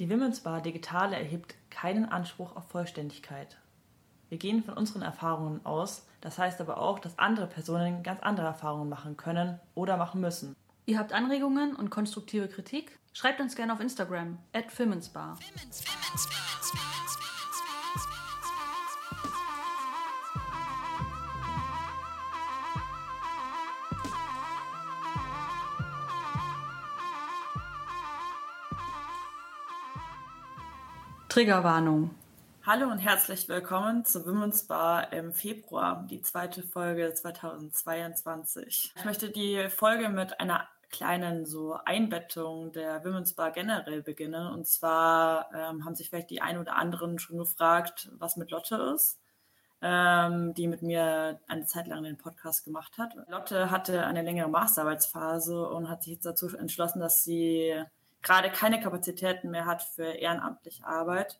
Die Women's Bar Digitale erhebt keinen Anspruch auf Vollständigkeit. Wir gehen von unseren Erfahrungen aus, das heißt aber auch, dass andere Personen ganz andere Erfahrungen machen können oder machen müssen. Ihr habt Anregungen und konstruktive Kritik? Schreibt uns gerne auf Instagram at Firmensbar. Triggerwarnung. Hallo und herzlich willkommen zu Women's Bar im Februar, die zweite Folge 2022. Ich möchte die Folge mit einer kleinen so Einbettung der Women's Bar generell beginnen. Und zwar ähm, haben sich vielleicht die ein oder anderen schon gefragt, was mit Lotte ist, ähm, die mit mir eine Zeit lang den Podcast gemacht hat. Lotte hatte eine längere Masterarbeitsphase und hat sich jetzt dazu entschlossen, dass sie gerade keine Kapazitäten mehr hat für ehrenamtliche Arbeit.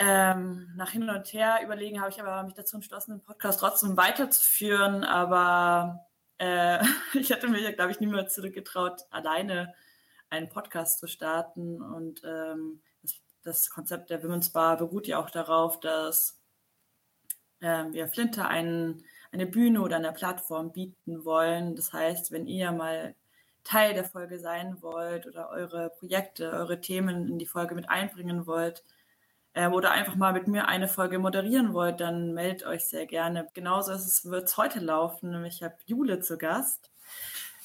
Ähm, nach hin und her überlegen habe ich aber mich dazu entschlossen, den Podcast trotzdem weiterzuführen. Aber äh, ich hätte mir, glaube ich, niemals zurückgetraut, alleine einen Podcast zu starten. Und ähm, das, das, Konzept der Women's Bar beruht ja auch darauf, dass äh, wir Flinter einen, eine Bühne oder eine Plattform bieten wollen. Das heißt, wenn ihr mal Teil der Folge sein wollt oder eure Projekte, eure Themen in die Folge mit einbringen wollt ähm, oder einfach mal mit mir eine Folge moderieren wollt, dann meldet euch sehr gerne. Genauso wird es heute laufen, nämlich ich habe Jule zu Gast.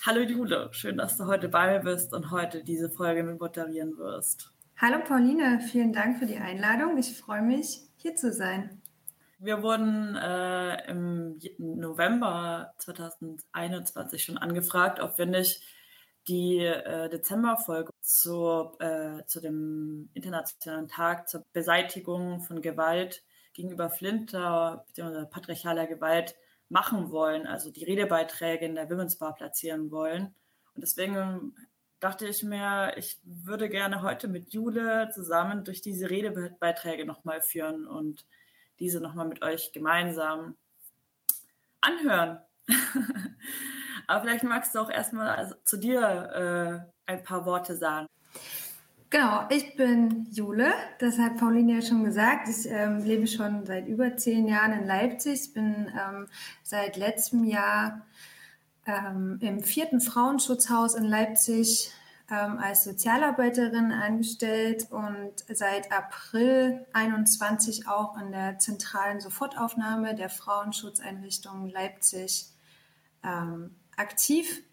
Hallo Jule, schön, dass du heute bei mir bist und heute diese Folge mit moderieren wirst. Hallo Pauline, vielen Dank für die Einladung. Ich freue mich, hier zu sein. Wir wurden äh, im November 2021 schon angefragt, ob wir nicht die äh, Dezemberfolge zu, äh, zu dem Internationalen Tag zur Beseitigung von Gewalt gegenüber Flinter bzw. patriarchaler Gewalt machen wollen, also die Redebeiträge in der Women's Bar platzieren wollen. Und deswegen dachte ich mir, ich würde gerne heute mit Jule zusammen durch diese Redebeiträge nochmal führen und diese nochmal mit euch gemeinsam anhören. Aber vielleicht magst du auch erstmal also zu dir äh, ein paar Worte sagen. Genau, ich bin Jule, das hat Pauline ja schon gesagt. Ich ähm, lebe schon seit über zehn Jahren in Leipzig. Bin ähm, seit letztem Jahr ähm, im vierten Frauenschutzhaus in Leipzig ähm, als Sozialarbeiterin angestellt und seit April 21 auch in der zentralen Sofortaufnahme der Frauenschutzeinrichtung Leipzig ähm, aktiv.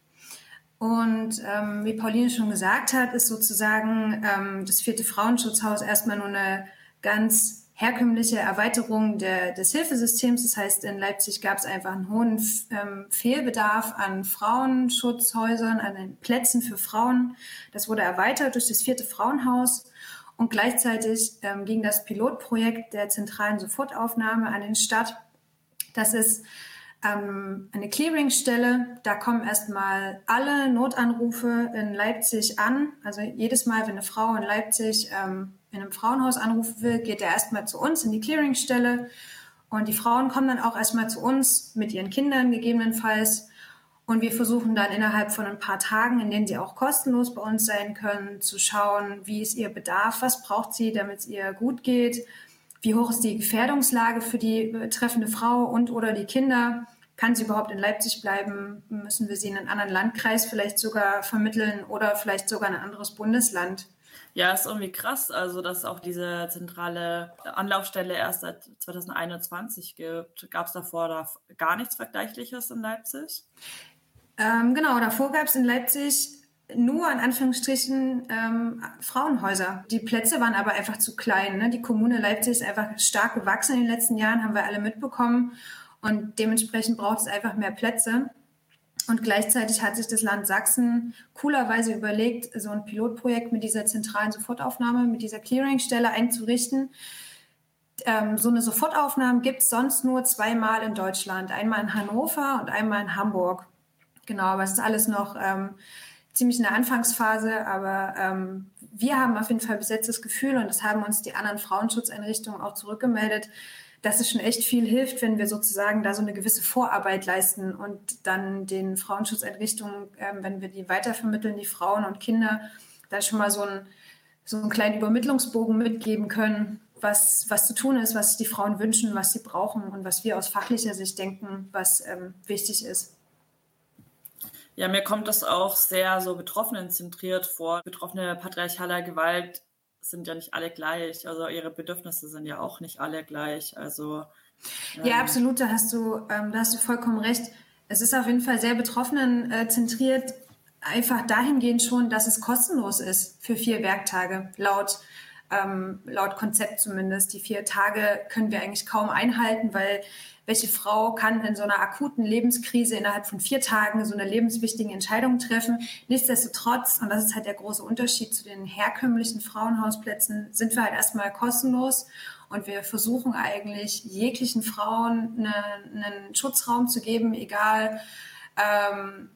Und ähm, wie Pauline schon gesagt hat, ist sozusagen ähm, das vierte Frauenschutzhaus erstmal nur eine ganz herkömmliche Erweiterung der, des Hilfesystems. Das heißt, in Leipzig gab es einfach einen hohen ähm, Fehlbedarf an Frauenschutzhäusern, an den Plätzen für Frauen. Das wurde erweitert durch das vierte Frauenhaus. Und gleichzeitig ähm, ging das Pilotprojekt der zentralen Sofortaufnahme an den Start. Das ist ähm, eine Clearingstelle. Da kommen erstmal alle Notanrufe in Leipzig an. Also jedes Mal, wenn eine Frau in Leipzig ähm, in einem Frauenhaus anrufen will, geht er erstmal zu uns in die Clearingstelle. Und die Frauen kommen dann auch erstmal zu uns mit ihren Kindern gegebenenfalls. Und wir versuchen dann innerhalb von ein paar Tagen, in denen sie auch kostenlos bei uns sein können, zu schauen, wie ist ihr Bedarf, was braucht sie, damit es ihr gut geht, wie hoch ist die Gefährdungslage für die betreffende Frau und oder die Kinder? Kann sie überhaupt in Leipzig bleiben? Müssen wir sie in einen anderen Landkreis vielleicht sogar vermitteln oder vielleicht sogar in ein anderes Bundesland? Ja, ist irgendwie krass, also dass auch diese zentrale Anlaufstelle erst seit 2021 gibt. Gab es davor da gar nichts Vergleichliches in Leipzig? Ähm, genau, davor gab es in Leipzig nur in Anführungsstrichen ähm, Frauenhäuser. Die Plätze waren aber einfach zu klein. Ne? Die Kommune Leipzig ist einfach stark gewachsen in den letzten Jahren, haben wir alle mitbekommen. Und dementsprechend braucht es einfach mehr Plätze. Und gleichzeitig hat sich das Land Sachsen coolerweise überlegt, so ein Pilotprojekt mit dieser zentralen Sofortaufnahme, mit dieser Clearingstelle einzurichten. Ähm, so eine Sofortaufnahme gibt es sonst nur zweimal in Deutschland. Einmal in Hannover und einmal in Hamburg. Genau, aber es ist alles noch ähm, ziemlich in der Anfangsphase, aber ähm, wir haben auf jeden Fall das Gefühl, und das haben uns die anderen Frauenschutzeinrichtungen auch zurückgemeldet, dass es schon echt viel hilft, wenn wir sozusagen da so eine gewisse Vorarbeit leisten und dann den Frauenschutzeinrichtungen, ähm, wenn wir die weitervermitteln, die Frauen und Kinder, da schon mal so ein so einen kleinen Übermittlungsbogen mitgeben können, was, was zu tun ist, was die Frauen wünschen, was sie brauchen und was wir aus fachlicher Sicht denken, was ähm, wichtig ist. Ja, mir kommt das auch sehr so betroffenenzentriert vor. Betroffene patriarchaler Gewalt sind ja nicht alle gleich. Also ihre Bedürfnisse sind ja auch nicht alle gleich. Also ähm, ja, absolut. Da hast du, ähm, da hast du vollkommen recht. Es ist auf jeden Fall sehr betroffenenzentriert. Einfach dahingehend schon, dass es kostenlos ist für vier Werktage laut ähm, laut Konzept zumindest. Die vier Tage können wir eigentlich kaum einhalten, weil welche Frau kann in so einer akuten Lebenskrise innerhalb von vier Tagen so eine lebenswichtige Entscheidung treffen? Nichtsdestotrotz, und das ist halt der große Unterschied zu den herkömmlichen Frauenhausplätzen, sind wir halt erstmal kostenlos und wir versuchen eigentlich jeglichen Frauen eine, einen Schutzraum zu geben, egal ähm,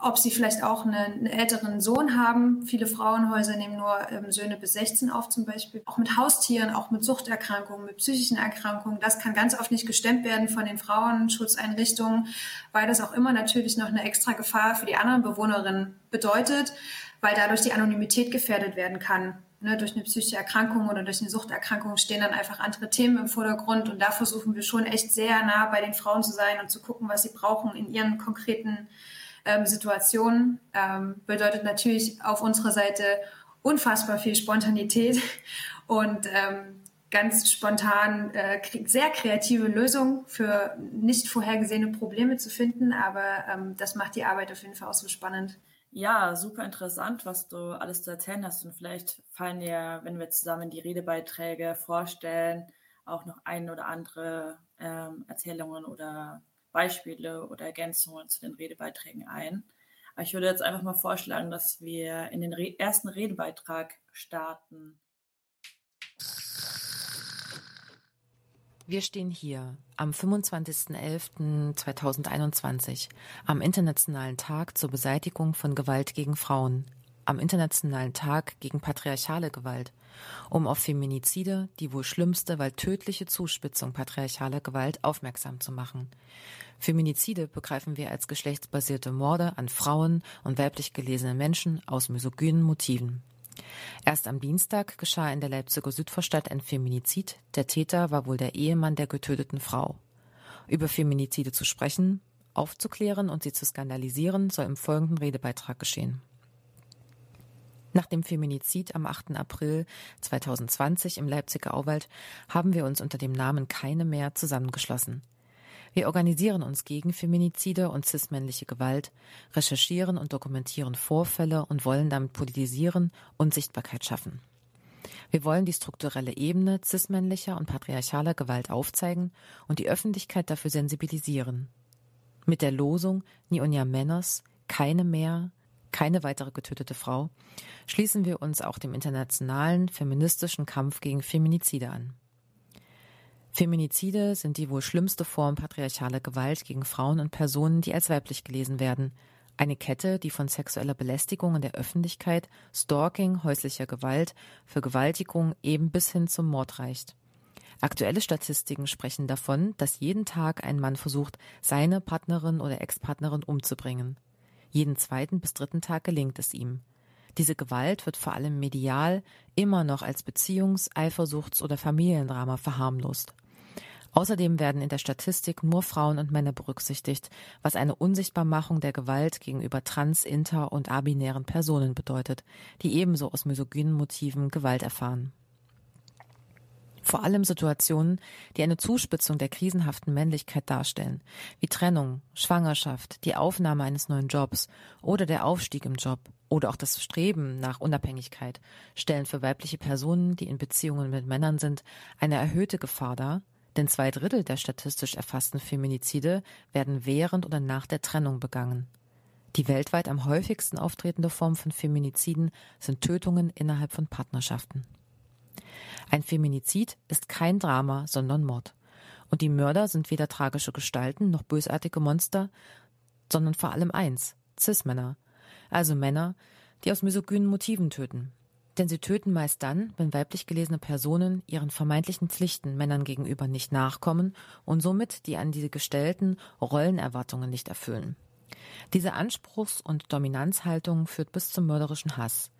ob sie vielleicht auch eine, einen älteren Sohn haben. Viele Frauenhäuser nehmen nur ähm, Söhne bis 16 auf zum Beispiel. Auch mit Haustieren, auch mit Suchterkrankungen, mit psychischen Erkrankungen. Das kann ganz oft nicht gestemmt werden von den Frauenschutzeinrichtungen, weil das auch immer natürlich noch eine extra Gefahr für die anderen Bewohnerinnen bedeutet, weil dadurch die Anonymität gefährdet werden kann. Ne, durch eine psychische Erkrankung oder durch eine Suchterkrankung stehen dann einfach andere Themen im Vordergrund und da versuchen wir schon echt sehr nah bei den Frauen zu sein und zu gucken, was sie brauchen in ihren konkreten ähm, Situation ähm, bedeutet natürlich auf unserer Seite unfassbar viel Spontanität und ähm, ganz spontan äh, sehr kreative Lösungen für nicht vorhergesehene Probleme zu finden. Aber ähm, das macht die Arbeit auf jeden Fall auch so spannend. Ja, super interessant, was du alles zu erzählen hast. Und vielleicht fallen dir, wenn wir zusammen die Redebeiträge vorstellen, auch noch ein oder andere ähm, Erzählungen oder Beispiele oder Ergänzungen zu den Redebeiträgen ein. Aber ich würde jetzt einfach mal vorschlagen, dass wir in den Re ersten Redebeitrag starten. Wir stehen hier am 25.11.2021 am Internationalen Tag zur Beseitigung von Gewalt gegen Frauen, am Internationalen Tag gegen patriarchale Gewalt, um auf Feminizide, die wohl schlimmste, weil tödliche Zuspitzung patriarchaler Gewalt, aufmerksam zu machen. Feminizide begreifen wir als geschlechtsbasierte Morde an Frauen und weiblich gelesenen Menschen aus misogynen Motiven. Erst am Dienstag geschah in der Leipziger Südvorstadt ein Feminizid. Der Täter war wohl der Ehemann der getöteten Frau. Über Feminizide zu sprechen, aufzuklären und sie zu skandalisieren, soll im folgenden Redebeitrag geschehen. Nach dem Feminizid am 8. April 2020 im Leipziger Auwald haben wir uns unter dem Namen Keine mehr zusammengeschlossen. Wir organisieren uns gegen Feminizide und cismännliche Gewalt, recherchieren und dokumentieren Vorfälle und wollen damit politisieren und Sichtbarkeit schaffen. Wir wollen die strukturelle Ebene cismännlicher und patriarchaler Gewalt aufzeigen und die Öffentlichkeit dafür sensibilisieren. Mit der Losung Nionia Menos, keine mehr, keine weitere getötete Frau, schließen wir uns auch dem internationalen feministischen Kampf gegen Feminizide an. Feminizide sind die wohl schlimmste Form patriarchaler Gewalt gegen Frauen und Personen, die als weiblich gelesen werden. Eine Kette, die von sexueller Belästigung in der Öffentlichkeit, Stalking, häuslicher Gewalt, Vergewaltigung eben bis hin zum Mord reicht. Aktuelle Statistiken sprechen davon, dass jeden Tag ein Mann versucht, seine Partnerin oder Ex-Partnerin umzubringen. Jeden zweiten bis dritten Tag gelingt es ihm. Diese Gewalt wird vor allem medial immer noch als Beziehungs-, Eifersuchts- oder Familiendrama verharmlost. Außerdem werden in der Statistik nur Frauen und Männer berücksichtigt, was eine Unsichtbarmachung der Gewalt gegenüber trans-, inter- und abinären Personen bedeutet, die ebenso aus misogynen Motiven Gewalt erfahren. Vor allem Situationen, die eine Zuspitzung der krisenhaften Männlichkeit darstellen, wie Trennung, Schwangerschaft, die Aufnahme eines neuen Jobs oder der Aufstieg im Job oder auch das Streben nach Unabhängigkeit, stellen für weibliche Personen, die in Beziehungen mit Männern sind, eine erhöhte Gefahr dar, denn zwei Drittel der statistisch erfassten Feminizide werden während oder nach der Trennung begangen. Die weltweit am häufigsten auftretende Form von Feminiziden sind Tötungen innerhalb von Partnerschaften. Ein Feminizid ist kein Drama, sondern Mord. Und die Mörder sind weder tragische Gestalten noch bösartige Monster, sondern vor allem eins, Cis-Männer. Also Männer, die aus misogynen Motiven töten, denn sie töten meist dann, wenn weiblich gelesene Personen ihren vermeintlichen Pflichten Männern gegenüber nicht nachkommen und somit die an diese gestellten Rollenerwartungen nicht erfüllen. Diese Anspruchs- und Dominanzhaltung führt bis zum mörderischen Hass.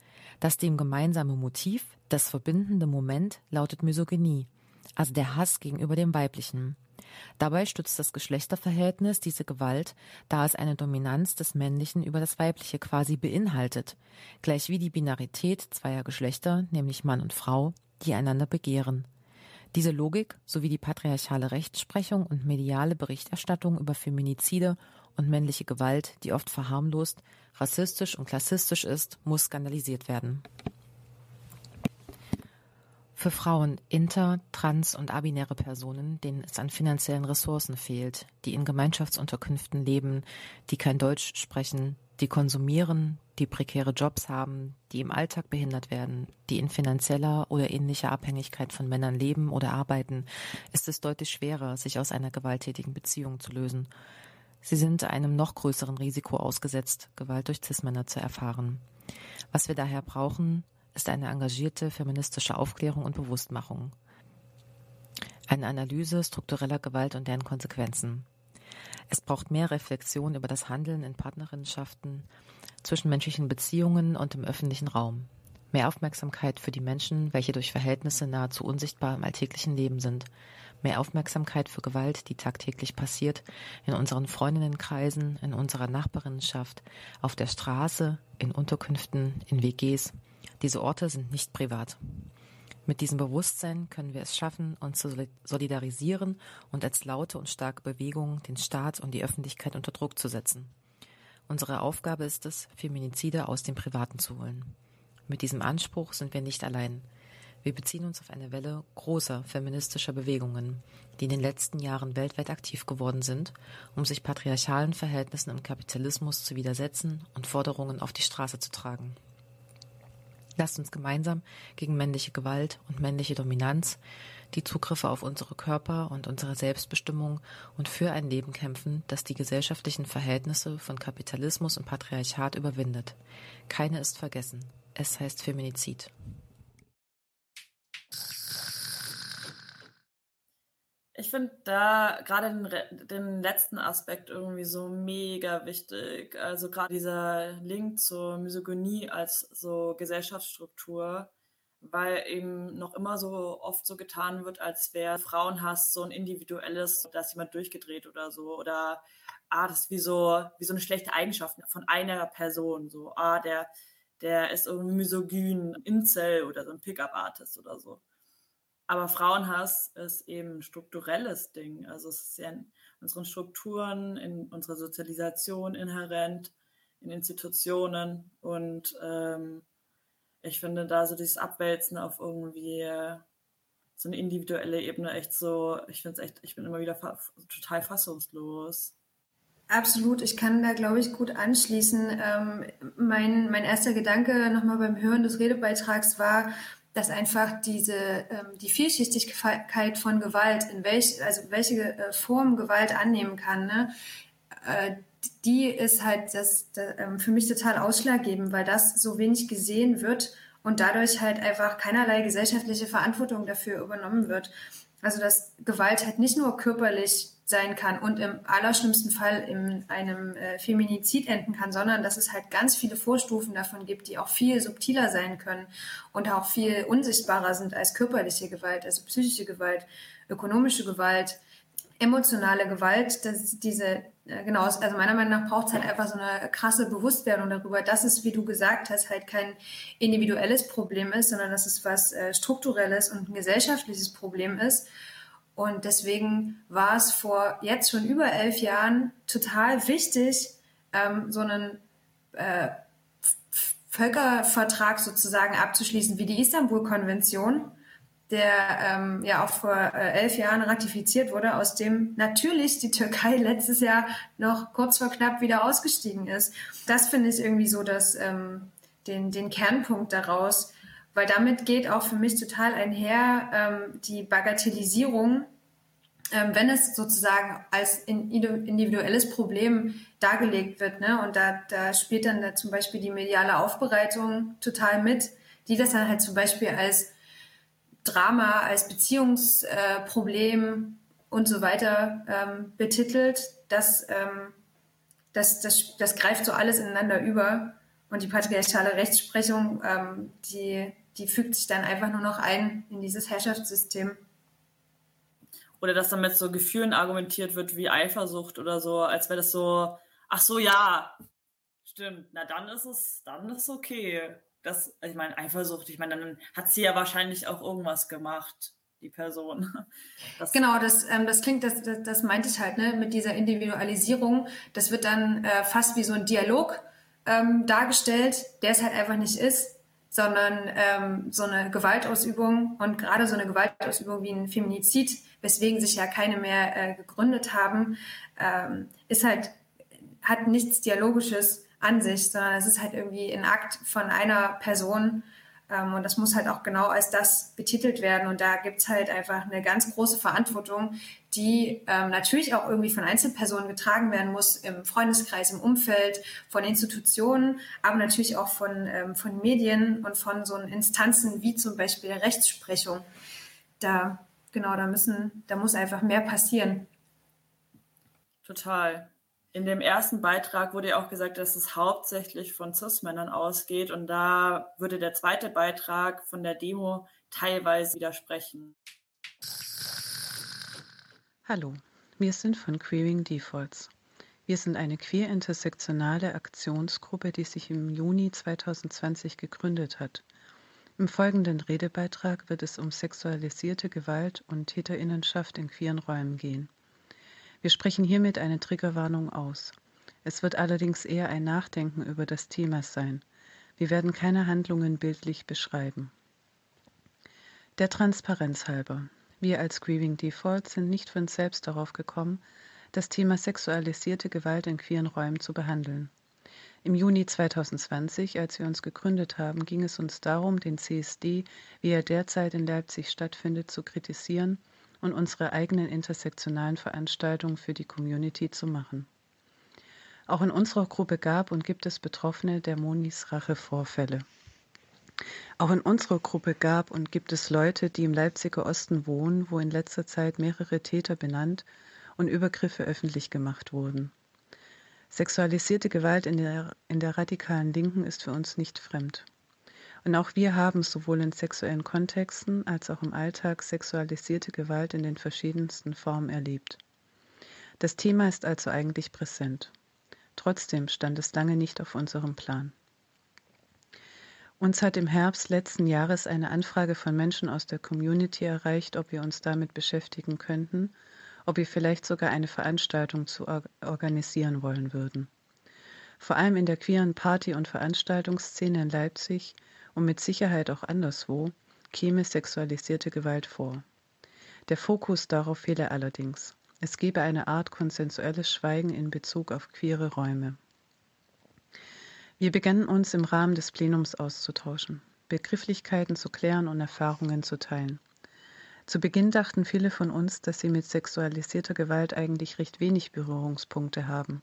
Das dem gemeinsame Motiv, das verbindende Moment lautet Misogynie, also der Hass gegenüber dem Weiblichen. Dabei stützt das Geschlechterverhältnis diese Gewalt, da es eine Dominanz des Männlichen über das Weibliche quasi beinhaltet, gleich wie die Binarität zweier Geschlechter, nämlich Mann und Frau, die einander begehren. Diese Logik sowie die patriarchale Rechtsprechung und mediale Berichterstattung über Feminizide und männliche Gewalt, die oft verharmlost, rassistisch und klassistisch ist, muss skandalisiert werden. Für Frauen, inter, trans und abinäre Personen, denen es an finanziellen Ressourcen fehlt, die in Gemeinschaftsunterkünften leben, die kein Deutsch sprechen, die konsumieren, die prekäre Jobs haben, die im Alltag behindert werden, die in finanzieller oder ähnlicher Abhängigkeit von Männern leben oder arbeiten, ist es deutlich schwerer, sich aus einer gewalttätigen Beziehung zu lösen. Sie sind einem noch größeren Risiko ausgesetzt, Gewalt durch Cis-Männer zu erfahren. Was wir daher brauchen, ist eine engagierte feministische Aufklärung und Bewusstmachung. Eine Analyse struktureller Gewalt und deren Konsequenzen. Es braucht mehr Reflexion über das Handeln in Partnerinnenschaften, zwischenmenschlichen Beziehungen und im öffentlichen Raum. Mehr Aufmerksamkeit für die Menschen, welche durch Verhältnisse nahezu unsichtbar im alltäglichen Leben sind. Mehr Aufmerksamkeit für Gewalt, die tagtäglich passiert, in unseren Freundinnenkreisen, in unserer Nachbarinnenschaft, auf der Straße, in Unterkünften, in WGs, diese Orte sind nicht privat. Mit diesem Bewusstsein können wir es schaffen, uns zu solidarisieren und als laute und starke Bewegung den Staat und die Öffentlichkeit unter Druck zu setzen. Unsere Aufgabe ist es, Feminizide aus dem Privaten zu holen. Mit diesem Anspruch sind wir nicht allein. Wir beziehen uns auf eine Welle großer feministischer Bewegungen, die in den letzten Jahren weltweit aktiv geworden sind, um sich patriarchalen Verhältnissen im Kapitalismus zu widersetzen und Forderungen auf die Straße zu tragen. Lasst uns gemeinsam gegen männliche Gewalt und männliche Dominanz, die Zugriffe auf unsere Körper und unsere Selbstbestimmung und für ein Leben kämpfen, das die gesellschaftlichen Verhältnisse von Kapitalismus und Patriarchat überwindet. Keine ist vergessen. Es heißt Feminizid. Ich finde da gerade den, den, letzten Aspekt irgendwie so mega wichtig. Also gerade dieser Link zur Misogynie als so Gesellschaftsstruktur, weil eben noch immer so oft so getan wird, als wäre Frauenhass so ein individuelles, da ist jemand durchgedreht oder so. Oder ah, das ist wie so, wie so eine schlechte Eigenschaft von einer Person. So, ah, der, der ist irgendwie misogyn, Incel oder so ein Pickup-Artist oder so. Aber Frauenhass ist eben ein strukturelles Ding. Also es ist ja in unseren Strukturen, in unserer Sozialisation inhärent, in Institutionen. Und ähm, ich finde da so dieses Abwälzen auf irgendwie so eine individuelle Ebene echt so, ich finde es echt, ich bin immer wieder fa total fassungslos. Absolut, ich kann da, glaube ich, gut anschließen. Ähm, mein, mein erster Gedanke nochmal beim Hören des Redebeitrags war, dass einfach diese ähm, die Vielschichtigkeit von Gewalt, in welch, also welche äh, Form Gewalt annehmen kann, ne, äh, die ist halt das, ähm, für mich total ausschlaggebend, weil das so wenig gesehen wird und dadurch halt einfach keinerlei gesellschaftliche Verantwortung dafür übernommen wird. Also dass Gewalt halt nicht nur körperlich sein kann und im allerschlimmsten Fall in einem äh, Feminizid enden kann, sondern dass es halt ganz viele Vorstufen davon gibt, die auch viel subtiler sein können und auch viel unsichtbarer sind als körperliche Gewalt, also psychische Gewalt, ökonomische Gewalt, emotionale Gewalt, dass diese, genau, also meiner Meinung nach braucht es halt einfach so eine krasse Bewusstwerdung darüber, dass es, wie du gesagt hast, halt kein individuelles Problem ist, sondern dass es was äh, strukturelles und ein gesellschaftliches Problem ist. Und deswegen war es vor jetzt schon über elf Jahren total wichtig, ähm, so einen äh, Völkervertrag sozusagen abzuschließen, wie die Istanbul-Konvention, der ähm, ja auch vor äh, elf Jahren ratifiziert wurde, aus dem natürlich die Türkei letztes Jahr noch kurz vor knapp wieder ausgestiegen ist. Das finde ich irgendwie so, dass ähm, den, den Kernpunkt daraus, weil damit geht auch für mich total einher ähm, die Bagatellisierung, ähm, wenn es sozusagen als individuelles Problem dargelegt wird. Ne? Und da, da spielt dann da zum Beispiel die mediale Aufbereitung total mit, die das dann halt zum Beispiel als Drama, als Beziehungsproblem äh, und so weiter ähm, betitelt. Das, ähm, das, das, das greift so alles ineinander über. und die patriarchale Rechtsprechung, ähm, die, die fügt sich dann einfach nur noch ein in dieses Herrschaftssystem. Oder dass dann mit so Gefühlen argumentiert wird wie Eifersucht oder so, als wäre das so, ach so, ja, stimmt, na dann ist es, dann ist okay. Das, ich meine, Eifersucht, ich meine, dann hat sie ja wahrscheinlich auch irgendwas gemacht, die Person. Das genau, das, ähm, das klingt, das, das, das meinte ich halt, ne, mit dieser Individualisierung. Das wird dann äh, fast wie so ein Dialog ähm, dargestellt, der es halt einfach nicht ist, sondern ähm, so eine Gewaltausübung und gerade so eine Gewaltausübung wie ein Feminizid, weswegen sich ja keine mehr äh, gegründet haben, ähm, ist halt, hat nichts Dialogisches an sich, sondern es ist halt irgendwie ein Akt von einer Person, ähm, und das muss halt auch genau als das betitelt werden. Und da gibt es halt einfach eine ganz große Verantwortung, die ähm, natürlich auch irgendwie von Einzelpersonen getragen werden muss, im Freundeskreis, im Umfeld, von Institutionen, aber natürlich auch von, ähm, von Medien und von so Instanzen wie zum Beispiel der Rechtsprechung. Da, genau, da müssen, da muss einfach mehr passieren. Total in dem ersten Beitrag wurde ja auch gesagt, dass es hauptsächlich von CIS-Männern ausgeht und da würde der zweite Beitrag von der Demo teilweise widersprechen. Hallo, wir sind von Queering Defaults. Wir sind eine queer-intersektionale Aktionsgruppe, die sich im Juni 2020 gegründet hat. Im folgenden Redebeitrag wird es um sexualisierte Gewalt und Täterinnenschaft in queeren Räumen gehen. Wir sprechen hiermit eine Triggerwarnung aus. Es wird allerdings eher ein Nachdenken über das Thema sein. Wir werden keine Handlungen bildlich beschreiben. Der Transparenz halber. Wir als Grieving Default sind nicht von selbst darauf gekommen, das Thema sexualisierte Gewalt in queeren Räumen zu behandeln. Im Juni 2020, als wir uns gegründet haben, ging es uns darum, den CSD, wie er derzeit in Leipzig stattfindet, zu kritisieren und unsere eigenen intersektionalen Veranstaltungen für die Community zu machen. Auch in unserer Gruppe gab und gibt es Betroffene der Monis Rache-Vorfälle. Auch in unserer Gruppe gab und gibt es Leute, die im Leipziger Osten wohnen, wo in letzter Zeit mehrere Täter benannt und Übergriffe öffentlich gemacht wurden. Sexualisierte Gewalt in der, in der radikalen Linken ist für uns nicht fremd. Und auch wir haben sowohl in sexuellen Kontexten als auch im Alltag sexualisierte Gewalt in den verschiedensten Formen erlebt. Das Thema ist also eigentlich präsent. Trotzdem stand es lange nicht auf unserem Plan. Uns hat im Herbst letzten Jahres eine Anfrage von Menschen aus der Community erreicht, ob wir uns damit beschäftigen könnten, ob wir vielleicht sogar eine Veranstaltung zu organisieren wollen würden. Vor allem in der queeren Party- und Veranstaltungsszene in Leipzig und mit Sicherheit auch anderswo käme sexualisierte Gewalt vor. Der Fokus darauf fehle allerdings. Es gebe eine Art konsensuelles Schweigen in Bezug auf queere Räume. Wir begannen uns im Rahmen des Plenums auszutauschen, Begrifflichkeiten zu klären und Erfahrungen zu teilen. Zu Beginn dachten viele von uns, dass sie mit sexualisierter Gewalt eigentlich recht wenig Berührungspunkte haben.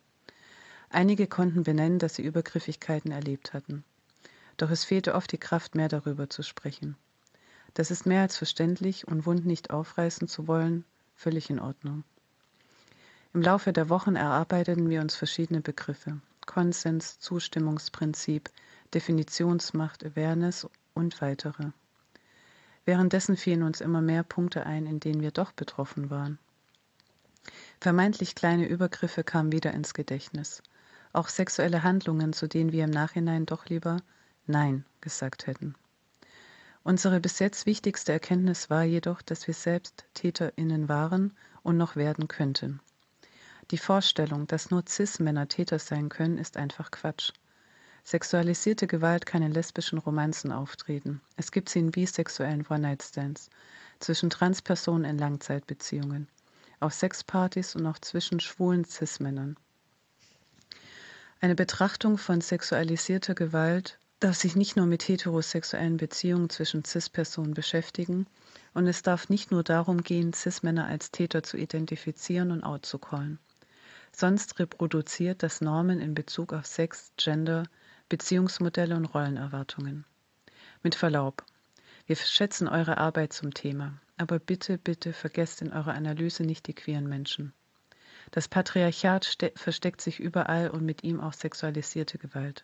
Einige konnten benennen, dass sie Übergriffigkeiten erlebt hatten. Doch es fehlte oft die Kraft, mehr darüber zu sprechen. Das ist mehr als verständlich und Wund nicht aufreißen zu wollen, völlig in Ordnung. Im Laufe der Wochen erarbeiteten wir uns verschiedene Begriffe. Konsens, Zustimmungsprinzip, Definitionsmacht, Awareness und weitere. Währenddessen fielen uns immer mehr Punkte ein, in denen wir doch betroffen waren. Vermeintlich kleine Übergriffe kamen wieder ins Gedächtnis. Auch sexuelle Handlungen, zu denen wir im Nachhinein doch lieber Nein gesagt hätten. Unsere bis jetzt wichtigste Erkenntnis war jedoch, dass wir selbst Täterinnen waren und noch werden könnten. Die Vorstellung, dass nur CIS-Männer Täter sein können, ist einfach Quatsch. Sexualisierte Gewalt kann in lesbischen Romanzen auftreten. Es gibt sie in bisexuellen One-Night-Stands, zwischen Transpersonen in Langzeitbeziehungen, auf Sexpartys und auch zwischen schwulen CIS-Männern. Eine Betrachtung von sexualisierter Gewalt darf sich nicht nur mit heterosexuellen Beziehungen zwischen CIS-Personen beschäftigen und es darf nicht nur darum gehen, CIS-Männer als Täter zu identifizieren und outzucallen. Sonst reproduziert das Normen in Bezug auf Sex, Gender, Beziehungsmodelle und Rollenerwartungen. Mit Verlaub, wir schätzen eure Arbeit zum Thema, aber bitte, bitte vergesst in eurer Analyse nicht die queeren Menschen. Das Patriarchat versteckt sich überall und mit ihm auch sexualisierte Gewalt.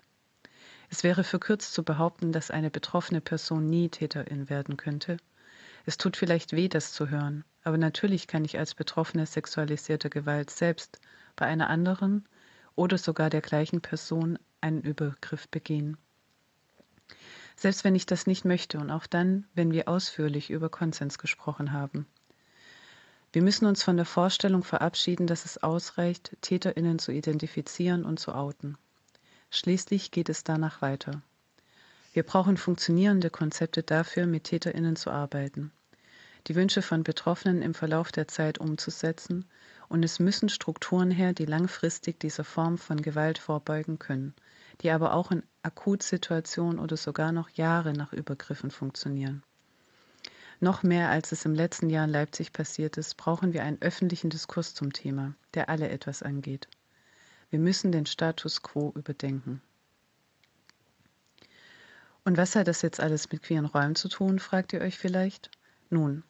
Es wäre verkürzt zu behaupten, dass eine betroffene Person nie Täterin werden könnte. Es tut vielleicht weh, das zu hören, aber natürlich kann ich als Betroffene sexualisierter Gewalt selbst bei einer anderen oder sogar der gleichen Person einen Übergriff begehen. Selbst wenn ich das nicht möchte und auch dann, wenn wir ausführlich über Konsens gesprochen haben. Wir müssen uns von der Vorstellung verabschieden, dass es ausreicht, Täterinnen zu identifizieren und zu outen. Schließlich geht es danach weiter. Wir brauchen funktionierende Konzepte dafür, mit Täterinnen zu arbeiten, die Wünsche von Betroffenen im Verlauf der Zeit umzusetzen, und es müssen Strukturen her, die langfristig dieser Form von Gewalt vorbeugen können, die aber auch in Akutsituationen oder sogar noch Jahre nach Übergriffen funktionieren. Noch mehr als es im letzten Jahr in Leipzig passiert ist, brauchen wir einen öffentlichen Diskurs zum Thema, der alle etwas angeht. Wir müssen den Status quo überdenken. Und was hat das jetzt alles mit queeren Räumen zu tun, fragt ihr euch vielleicht? Nun,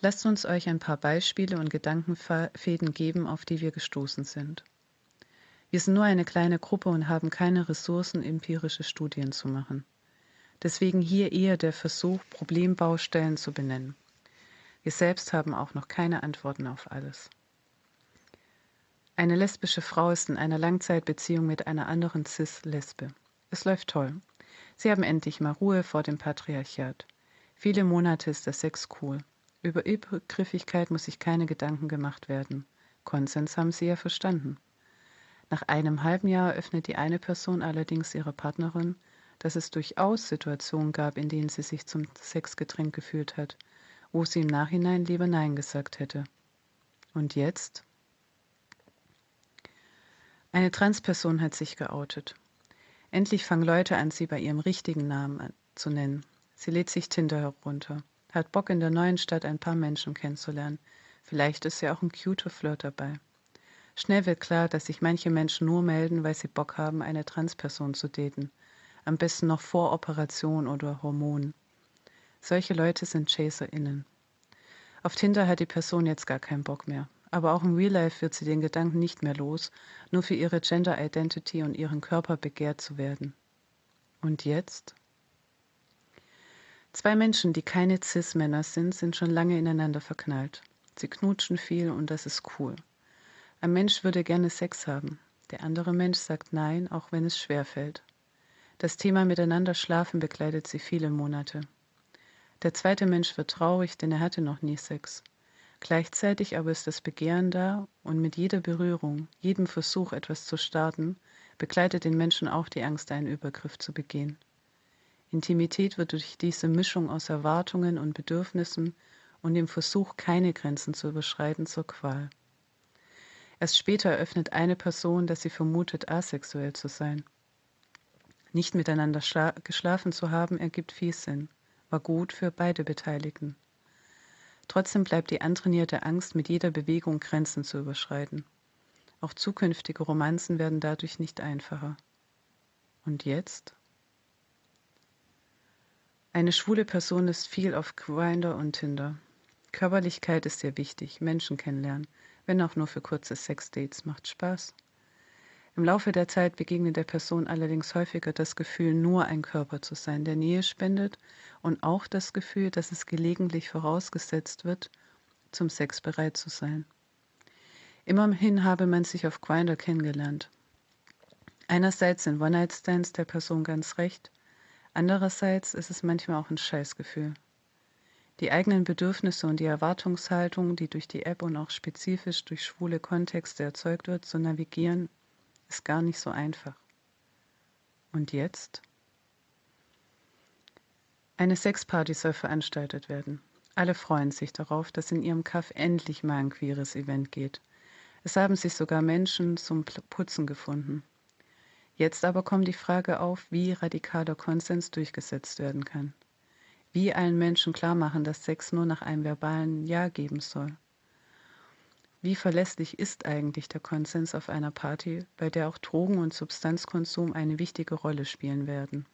lasst uns euch ein paar Beispiele und Gedankenfäden geben, auf die wir gestoßen sind. Wir sind nur eine kleine Gruppe und haben keine Ressourcen, empirische Studien zu machen. Deswegen hier eher der Versuch, Problembaustellen zu benennen. Wir selbst haben auch noch keine Antworten auf alles. Eine lesbische Frau ist in einer Langzeitbeziehung mit einer anderen Cis-Lesbe. Es läuft toll. Sie haben endlich mal Ruhe vor dem Patriarchat. Viele Monate ist der Sex cool. Über Übergriffigkeit muss sich keine Gedanken gemacht werden. Konsens haben sie ja verstanden. Nach einem halben Jahr öffnet die eine Person allerdings ihrer Partnerin, dass es durchaus Situationen gab, in denen sie sich zum Sex gedrängt gefühlt hat, wo sie im Nachhinein lieber Nein gesagt hätte. Und jetzt? Eine Transperson hat sich geoutet. Endlich fangen Leute an, sie bei ihrem richtigen Namen zu nennen. Sie lädt sich Tinder herunter, hat Bock in der neuen Stadt ein paar Menschen kennenzulernen. Vielleicht ist ja auch ein cuter Flirt dabei. Schnell wird klar, dass sich manche Menschen nur melden, weil sie Bock haben, eine Transperson zu daten am besten noch vor Operation oder Hormonen. Solche Leute sind ChaserInnen. Auf Tinder hat die Person jetzt gar keinen Bock mehr. Aber auch im Real Life wird sie den Gedanken nicht mehr los, nur für ihre Gender Identity und ihren Körper begehrt zu werden. Und jetzt? Zwei Menschen, die keine Cis-Männer sind, sind schon lange ineinander verknallt. Sie knutschen viel und das ist cool. Ein Mensch würde gerne Sex haben. Der andere Mensch sagt nein, auch wenn es schwer fällt. Das Thema miteinander schlafen begleitet sie viele Monate. Der zweite Mensch wird traurig, denn er hatte noch nie Sex. Gleichzeitig aber ist das Begehren da und mit jeder Berührung, jedem Versuch, etwas zu starten, begleitet den Menschen auch die Angst, einen Übergriff zu begehen. Intimität wird durch diese Mischung aus Erwartungen und Bedürfnissen und dem Versuch, keine Grenzen zu überschreiten, zur Qual. Erst später eröffnet eine Person, dass sie vermutet, asexuell zu sein. Nicht miteinander geschlafen zu haben, ergibt viel Sinn, war gut für beide Beteiligten. Trotzdem bleibt die antrainierte Angst, mit jeder Bewegung Grenzen zu überschreiten. Auch zukünftige Romanzen werden dadurch nicht einfacher. Und jetzt? Eine schwule Person ist viel auf Grindr und Tinder. Körperlichkeit ist sehr wichtig, Menschen kennenlernen, wenn auch nur für kurze Sexdates, macht Spaß. Im Laufe der Zeit begegnet der Person allerdings häufiger das Gefühl, nur ein Körper zu sein, der Nähe spendet und auch das Gefühl, dass es gelegentlich vorausgesetzt wird, zum Sex bereit zu sein. Immerhin habe man sich auf Grindr kennengelernt. Einerseits sind One-Night-Stands der Person ganz recht, andererseits ist es manchmal auch ein Scheißgefühl. Die eigenen Bedürfnisse und die Erwartungshaltung, die durch die App und auch spezifisch durch schwule Kontexte erzeugt wird, zu navigieren, ist gar nicht so einfach. Und jetzt? Eine Sexparty soll veranstaltet werden. Alle freuen sich darauf, dass in ihrem Kaff endlich mal ein queeres Event geht. Es haben sich sogar Menschen zum Putzen gefunden. Jetzt aber kommt die Frage auf, wie radikaler Konsens durchgesetzt werden kann. Wie allen Menschen klar machen, dass Sex nur nach einem verbalen Ja geben soll. Wie verlässlich ist eigentlich der Konsens auf einer Party, bei der auch Drogen und Substanzkonsum eine wichtige Rolle spielen werden?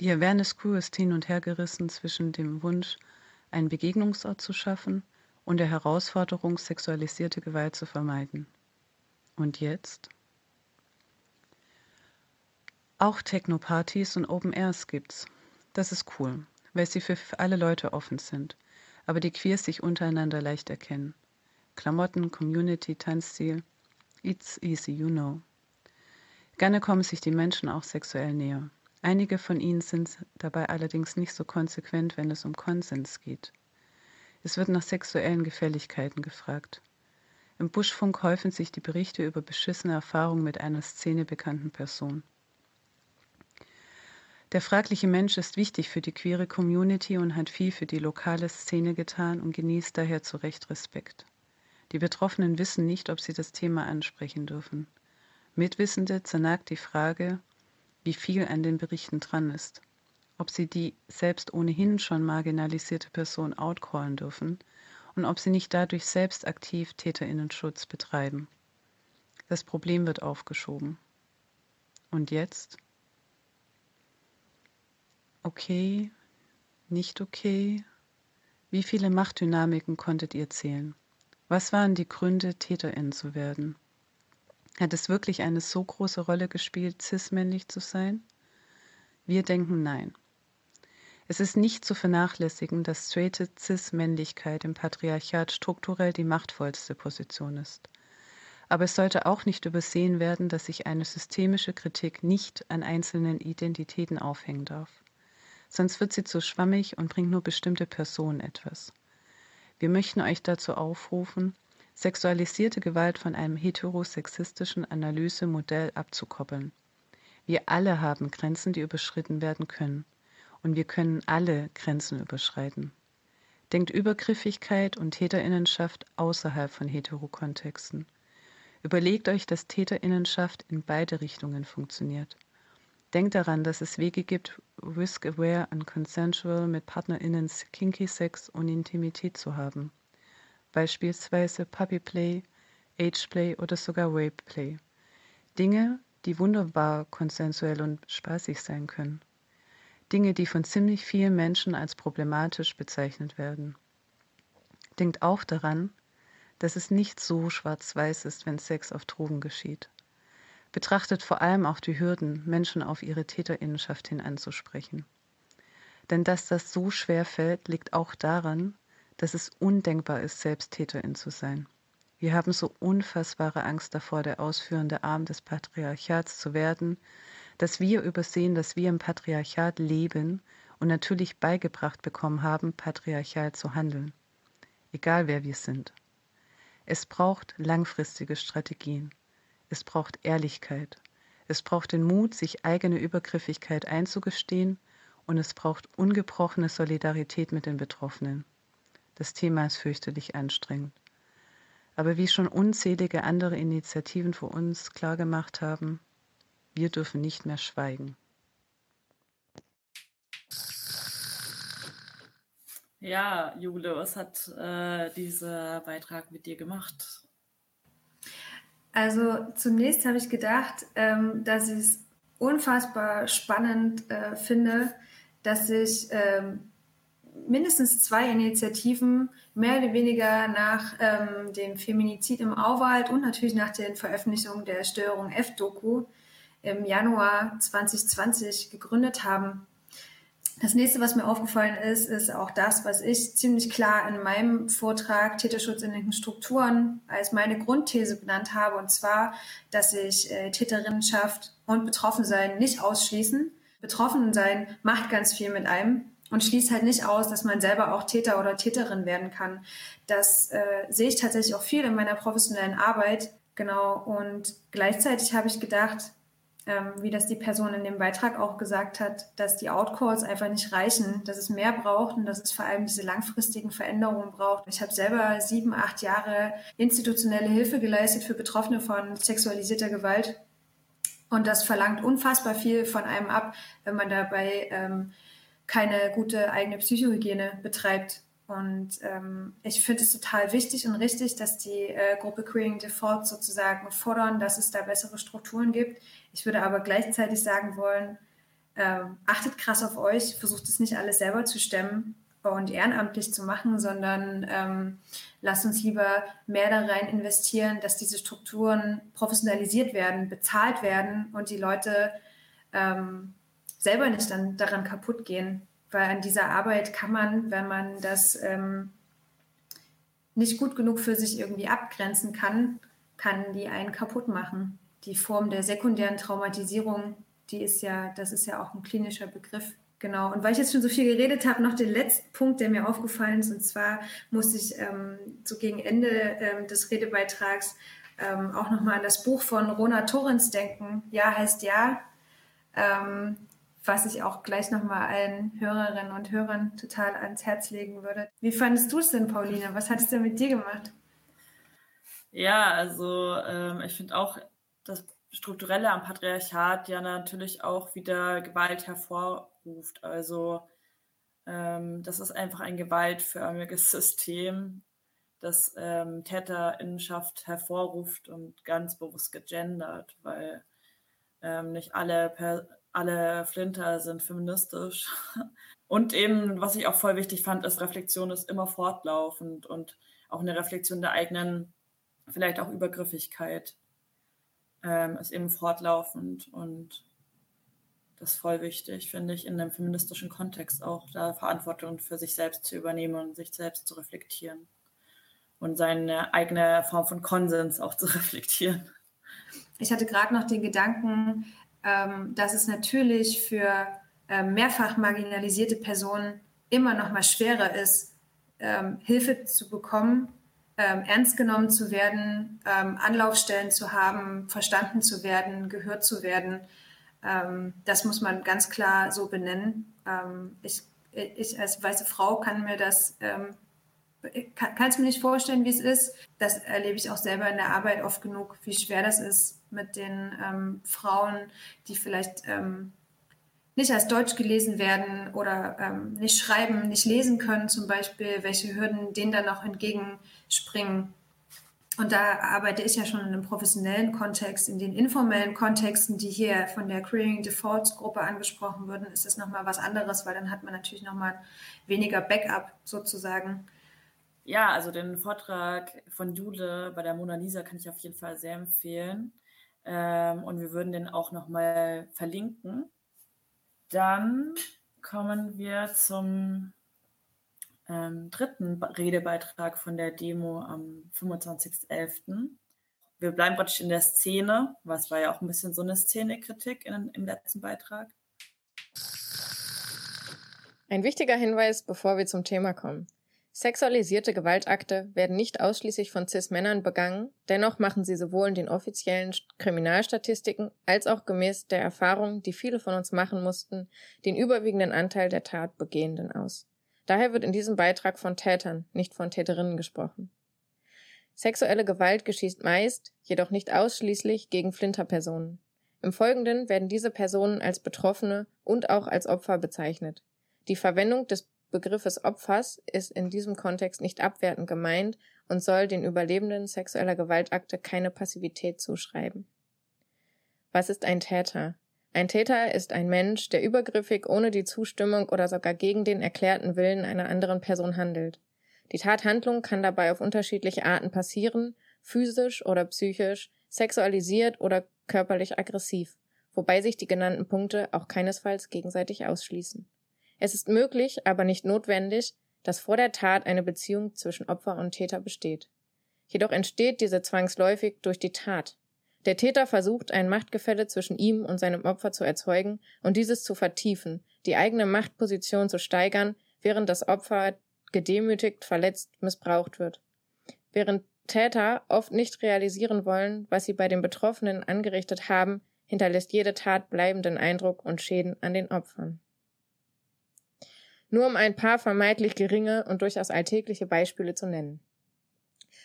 Die Awareness Crew ist hin und her gerissen zwischen dem Wunsch, einen Begegnungsort zu schaffen und der Herausforderung, sexualisierte Gewalt zu vermeiden. Und jetzt? Auch Techno-Partys und Open Airs gibt's. Das ist cool, weil sie für alle Leute offen sind, aber die Queers sich untereinander leicht erkennen. Klamotten, Community, Tanzstil, it's easy, you know. Gerne kommen sich die Menschen auch sexuell näher. Einige von ihnen sind dabei allerdings nicht so konsequent, wenn es um Konsens geht. Es wird nach sexuellen Gefälligkeiten gefragt. Im Buschfunk häufen sich die Berichte über beschissene Erfahrungen mit einer szenebekannten Person. Der fragliche Mensch ist wichtig für die queere Community und hat viel für die lokale Szene getan und genießt daher zu Recht Respekt. Die Betroffenen wissen nicht, ob sie das Thema ansprechen dürfen. Mitwissende zernagt die Frage, wie viel an den Berichten dran ist. Ob sie die selbst ohnehin schon marginalisierte Person outcallen dürfen und ob sie nicht dadurch selbst aktiv Täterinnenschutz betreiben. Das Problem wird aufgeschoben. Und jetzt? Okay, nicht okay? Wie viele Machtdynamiken konntet ihr zählen? Was waren die Gründe, Täterin zu werden? Hat es wirklich eine so große Rolle gespielt, cis-männlich zu sein? Wir denken nein. Es ist nicht zu vernachlässigen, dass straighte Cis-Männlichkeit im Patriarchat strukturell die machtvollste Position ist. Aber es sollte auch nicht übersehen werden, dass sich eine systemische Kritik nicht an einzelnen Identitäten aufhängen darf sonst wird sie zu schwammig und bringt nur bestimmte Personen etwas. Wir möchten euch dazu aufrufen, sexualisierte Gewalt von einem heterosexistischen Analysemodell abzukoppeln. Wir alle haben Grenzen, die überschritten werden können. Und wir können alle Grenzen überschreiten. Denkt Übergriffigkeit und Täterinnenschaft außerhalb von Heterokontexten. Überlegt euch, dass Täterinnenschaft in beide Richtungen funktioniert. Denkt daran, dass es Wege gibt, risk-aware und consensual mit PartnerInnen Kinky Sex und Intimität zu haben. Beispielsweise Puppy Play, Age Play oder sogar Rape Play. Dinge, die wunderbar konsensuell und spaßig sein können. Dinge, die von ziemlich vielen Menschen als problematisch bezeichnet werden. Denkt auch daran, dass es nicht so schwarz-weiß ist, wenn Sex auf Drogen geschieht betrachtet vor allem auch die Hürden, Menschen auf ihre Täterinnenschaft hin anzusprechen. Denn dass das so schwer fällt, liegt auch daran, dass es undenkbar ist, selbst Täterin zu sein. Wir haben so unfassbare Angst davor, der ausführende Arm des Patriarchats zu werden, dass wir übersehen, dass wir im Patriarchat leben und natürlich beigebracht bekommen haben, patriarchal zu handeln. Egal wer wir sind. Es braucht langfristige Strategien. Es braucht Ehrlichkeit. Es braucht den Mut, sich eigene Übergriffigkeit einzugestehen und es braucht ungebrochene Solidarität mit den Betroffenen. Das Thema ist fürchterlich anstrengend. Aber wie schon unzählige andere Initiativen vor uns klargemacht haben, wir dürfen nicht mehr schweigen. Ja, Jule, was hat äh, dieser Beitrag mit dir gemacht? Also zunächst habe ich gedacht, ähm, dass ich es unfassbar spannend äh, finde, dass sich ähm, mindestens zwei Initiativen mehr oder weniger nach ähm, dem Feminizid im Auwald und natürlich nach den Veröffentlichungen der Störung F-Doku im Januar 2020 gegründet haben. Das nächste, was mir aufgefallen ist, ist auch das, was ich ziemlich klar in meinem Vortrag Täterschutz in den Strukturen als meine Grundthese benannt habe, und zwar, dass sich äh, Täterinnenschaft und Betroffensein nicht ausschließen. Betroffensein macht ganz viel mit einem und schließt halt nicht aus, dass man selber auch Täter oder Täterin werden kann. Das äh, sehe ich tatsächlich auch viel in meiner professionellen Arbeit. Genau. Und gleichzeitig habe ich gedacht, ähm, wie das die Person in dem Beitrag auch gesagt hat, dass die Outcalls einfach nicht reichen, dass es mehr braucht und dass es vor allem diese langfristigen Veränderungen braucht. Ich habe selber sieben, acht Jahre institutionelle Hilfe geleistet für Betroffene von sexualisierter Gewalt. Und das verlangt unfassbar viel von einem ab, wenn man dabei ähm, keine gute eigene Psychohygiene betreibt. Und ähm, ich finde es total wichtig und richtig, dass die äh, Gruppe Queering Default sozusagen fordern, dass es da bessere Strukturen gibt. Ich würde aber gleichzeitig sagen wollen, ähm, achtet krass auf euch, versucht es nicht alles selber zu stemmen und ehrenamtlich zu machen, sondern ähm, lasst uns lieber mehr da rein investieren, dass diese Strukturen professionalisiert werden, bezahlt werden und die Leute ähm, selber nicht dann daran kaputt gehen. Weil an dieser Arbeit kann man, wenn man das ähm, nicht gut genug für sich irgendwie abgrenzen kann, kann die einen kaputt machen. Die Form der sekundären Traumatisierung, die ist ja, das ist ja auch ein klinischer Begriff. Genau. Und weil ich jetzt schon so viel geredet habe, noch den letzten Punkt, der mir aufgefallen ist. Und zwar muss ich ähm, so gegen Ende ähm, des Redebeitrags ähm, auch nochmal an das Buch von Rona Torrens denken. Ja heißt ja. Ähm, was ich auch gleich nochmal allen Hörerinnen und Hörern total ans Herz legen würde. Wie fandest du es denn, Pauline? Was hat es denn mit dir gemacht? Ja, also ähm, ich finde auch das Strukturelle am Patriarchat ja natürlich auch wieder Gewalt hervorruft. Also ähm, das ist einfach ein gewaltförmiges System, das ähm, Täterinnenschaft hervorruft und ganz bewusst gegendert, weil ähm, nicht alle per alle Flinter sind feministisch. Und eben, was ich auch voll wichtig fand, ist, Reflexion ist immer fortlaufend und auch eine Reflexion der eigenen, vielleicht auch Übergriffigkeit ähm, ist eben fortlaufend und das ist voll wichtig, finde ich, in einem feministischen Kontext auch, da Verantwortung für sich selbst zu übernehmen und sich selbst zu reflektieren und seine eigene Form von Konsens auch zu reflektieren. Ich hatte gerade noch den Gedanken, ähm, dass es natürlich für ähm, mehrfach marginalisierte Personen immer noch mal schwerer ist, ähm, Hilfe zu bekommen, ähm, ernst genommen zu werden, ähm, Anlaufstellen zu haben, verstanden zu werden, gehört zu werden. Ähm, das muss man ganz klar so benennen. ich, ich als weiße Frau kann mir das kann es mir nicht vorstellen, wie es ist. Das erlebe ich auch selber in der Arbeit oft genug, wie schwer das ist mit den ähm, Frauen, die vielleicht ähm, nicht als Deutsch gelesen werden oder ähm, nicht schreiben, nicht lesen können zum Beispiel, welche Hürden denen dann noch entgegenspringen. Und da arbeite ich ja schon in einem professionellen Kontext. In den informellen Kontexten, die hier von der Queering Defaults Gruppe angesprochen wurden, ist es nochmal was anderes, weil dann hat man natürlich nochmal weniger Backup sozusagen. Ja, also den Vortrag von Jule bei der Mona Lisa kann ich auf jeden Fall sehr empfehlen. Ähm, und wir würden den auch nochmal verlinken. Dann kommen wir zum ähm, dritten Redebeitrag von der Demo am 25.11. Wir bleiben praktisch in der Szene, was war ja auch ein bisschen so eine Szenekritik in, im letzten Beitrag. Ein wichtiger Hinweis, bevor wir zum Thema kommen. Sexualisierte Gewaltakte werden nicht ausschließlich von CIS-Männern begangen, dennoch machen sie sowohl in den offiziellen Kriminalstatistiken als auch gemäß der Erfahrung, die viele von uns machen mussten, den überwiegenden Anteil der Tatbegehenden aus. Daher wird in diesem Beitrag von Tätern, nicht von Täterinnen gesprochen. Sexuelle Gewalt geschieht meist, jedoch nicht ausschließlich gegen Flinterpersonen. Im Folgenden werden diese Personen als Betroffene und auch als Opfer bezeichnet. Die Verwendung des Begriffes Opfers ist in diesem Kontext nicht abwertend gemeint und soll den Überlebenden sexueller Gewaltakte keine Passivität zuschreiben. Was ist ein Täter? Ein Täter ist ein Mensch, der übergriffig ohne die Zustimmung oder sogar gegen den erklärten Willen einer anderen Person handelt. Die Tathandlung kann dabei auf unterschiedliche Arten passieren, physisch oder psychisch, sexualisiert oder körperlich aggressiv, wobei sich die genannten Punkte auch keinesfalls gegenseitig ausschließen. Es ist möglich, aber nicht notwendig, dass vor der Tat eine Beziehung zwischen Opfer und Täter besteht. Jedoch entsteht diese zwangsläufig durch die Tat. Der Täter versucht, ein Machtgefälle zwischen ihm und seinem Opfer zu erzeugen und dieses zu vertiefen, die eigene Machtposition zu steigern, während das Opfer gedemütigt, verletzt, missbraucht wird. Während Täter oft nicht realisieren wollen, was sie bei den Betroffenen angerichtet haben, hinterlässt jede Tat bleibenden Eindruck und Schäden an den Opfern. Nur um ein paar vermeintlich geringe und durchaus alltägliche Beispiele zu nennen.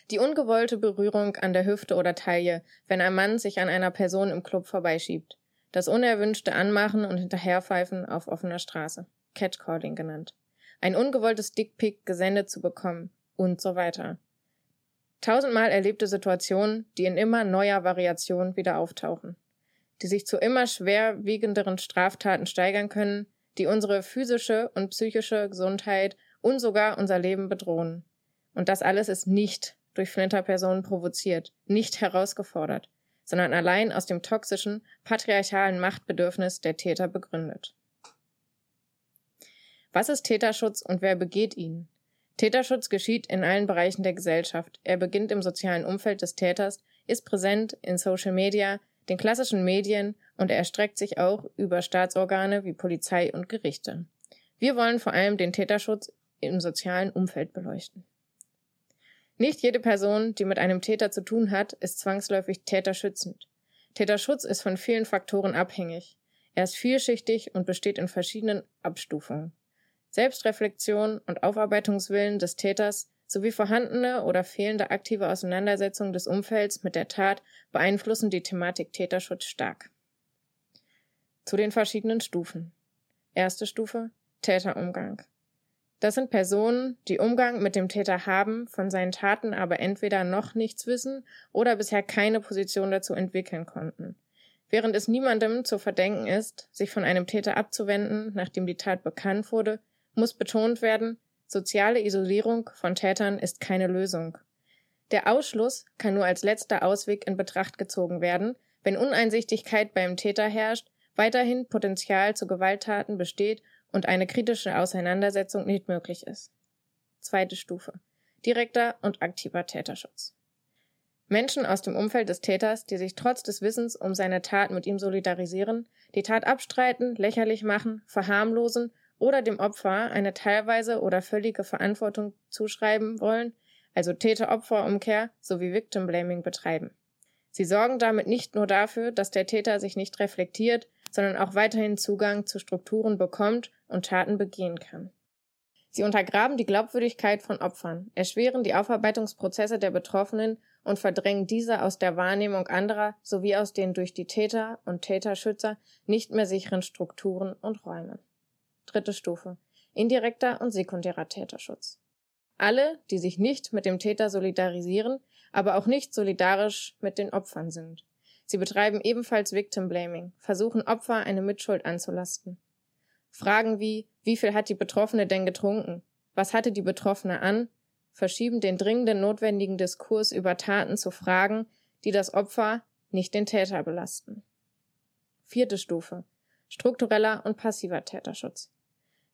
Die ungewollte Berührung an der Hüfte oder Taille, wenn ein Mann sich an einer Person im Club vorbeischiebt. Das unerwünschte Anmachen und Hinterherpfeifen auf offener Straße. Catcalling genannt. Ein ungewolltes Dickpick gesendet zu bekommen. Und so weiter. Tausendmal erlebte Situationen, die in immer neuer Variation wieder auftauchen. Die sich zu immer schwerwiegenderen Straftaten steigern können, die unsere physische und psychische Gesundheit und sogar unser Leben bedrohen. Und das alles ist nicht durch Flinterpersonen provoziert, nicht herausgefordert. sondern allein aus dem toxischen, patriarchalen Machtbedürfnis der Täter begründet. Was ist Täterschutz und wer begeht ihn? Täterschutz geschieht in allen Bereichen der Gesellschaft. Er beginnt im sozialen Umfeld des Täters, ist präsent in Social Media, den klassischen Medien und er erstreckt sich auch über Staatsorgane wie Polizei und Gerichte. Wir wollen vor allem den Täterschutz im sozialen Umfeld beleuchten. Nicht jede Person, die mit einem Täter zu tun hat, ist zwangsläufig täterschützend. Täterschutz ist von vielen Faktoren abhängig. Er ist vielschichtig und besteht in verschiedenen Abstufungen. Selbstreflexion und Aufarbeitungswillen des Täters sowie vorhandene oder fehlende aktive Auseinandersetzung des Umfelds mit der Tat beeinflussen die Thematik Täterschutz stark. Zu den verschiedenen Stufen. Erste Stufe Täterumgang. Das sind Personen, die Umgang mit dem Täter haben, von seinen Taten aber entweder noch nichts wissen oder bisher keine Position dazu entwickeln konnten. Während es niemandem zu verdenken ist, sich von einem Täter abzuwenden, nachdem die Tat bekannt wurde, muss betont werden, soziale Isolierung von Tätern ist keine Lösung. Der Ausschluss kann nur als letzter Ausweg in Betracht gezogen werden, wenn Uneinsichtigkeit beim Täter herrscht, weiterhin Potenzial zu Gewalttaten besteht und eine kritische Auseinandersetzung nicht möglich ist. Zweite Stufe. Direkter und aktiver Täterschutz. Menschen aus dem Umfeld des Täters, die sich trotz des Wissens um seine Tat mit ihm solidarisieren, die Tat abstreiten, lächerlich machen, verharmlosen oder dem Opfer eine teilweise oder völlige Verantwortung zuschreiben wollen, also Täter-Opfer-Umkehr sowie Victim-Blaming betreiben. Sie sorgen damit nicht nur dafür, dass der Täter sich nicht reflektiert, sondern auch weiterhin Zugang zu Strukturen bekommt und Taten begehen kann. Sie untergraben die Glaubwürdigkeit von Opfern, erschweren die Aufarbeitungsprozesse der Betroffenen und verdrängen diese aus der Wahrnehmung anderer sowie aus den durch die Täter und Täterschützer nicht mehr sicheren Strukturen und Räumen. Dritte Stufe. Indirekter und sekundärer Täterschutz. Alle, die sich nicht mit dem Täter solidarisieren, aber auch nicht solidarisch mit den Opfern sind. Sie betreiben ebenfalls Victim Blaming, versuchen Opfer eine Mitschuld anzulasten. Fragen wie, wie viel hat die Betroffene denn getrunken? Was hatte die Betroffene an? verschieben den dringenden notwendigen Diskurs über Taten zu Fragen, die das Opfer, nicht den Täter belasten. Vierte Stufe. Struktureller und passiver Täterschutz.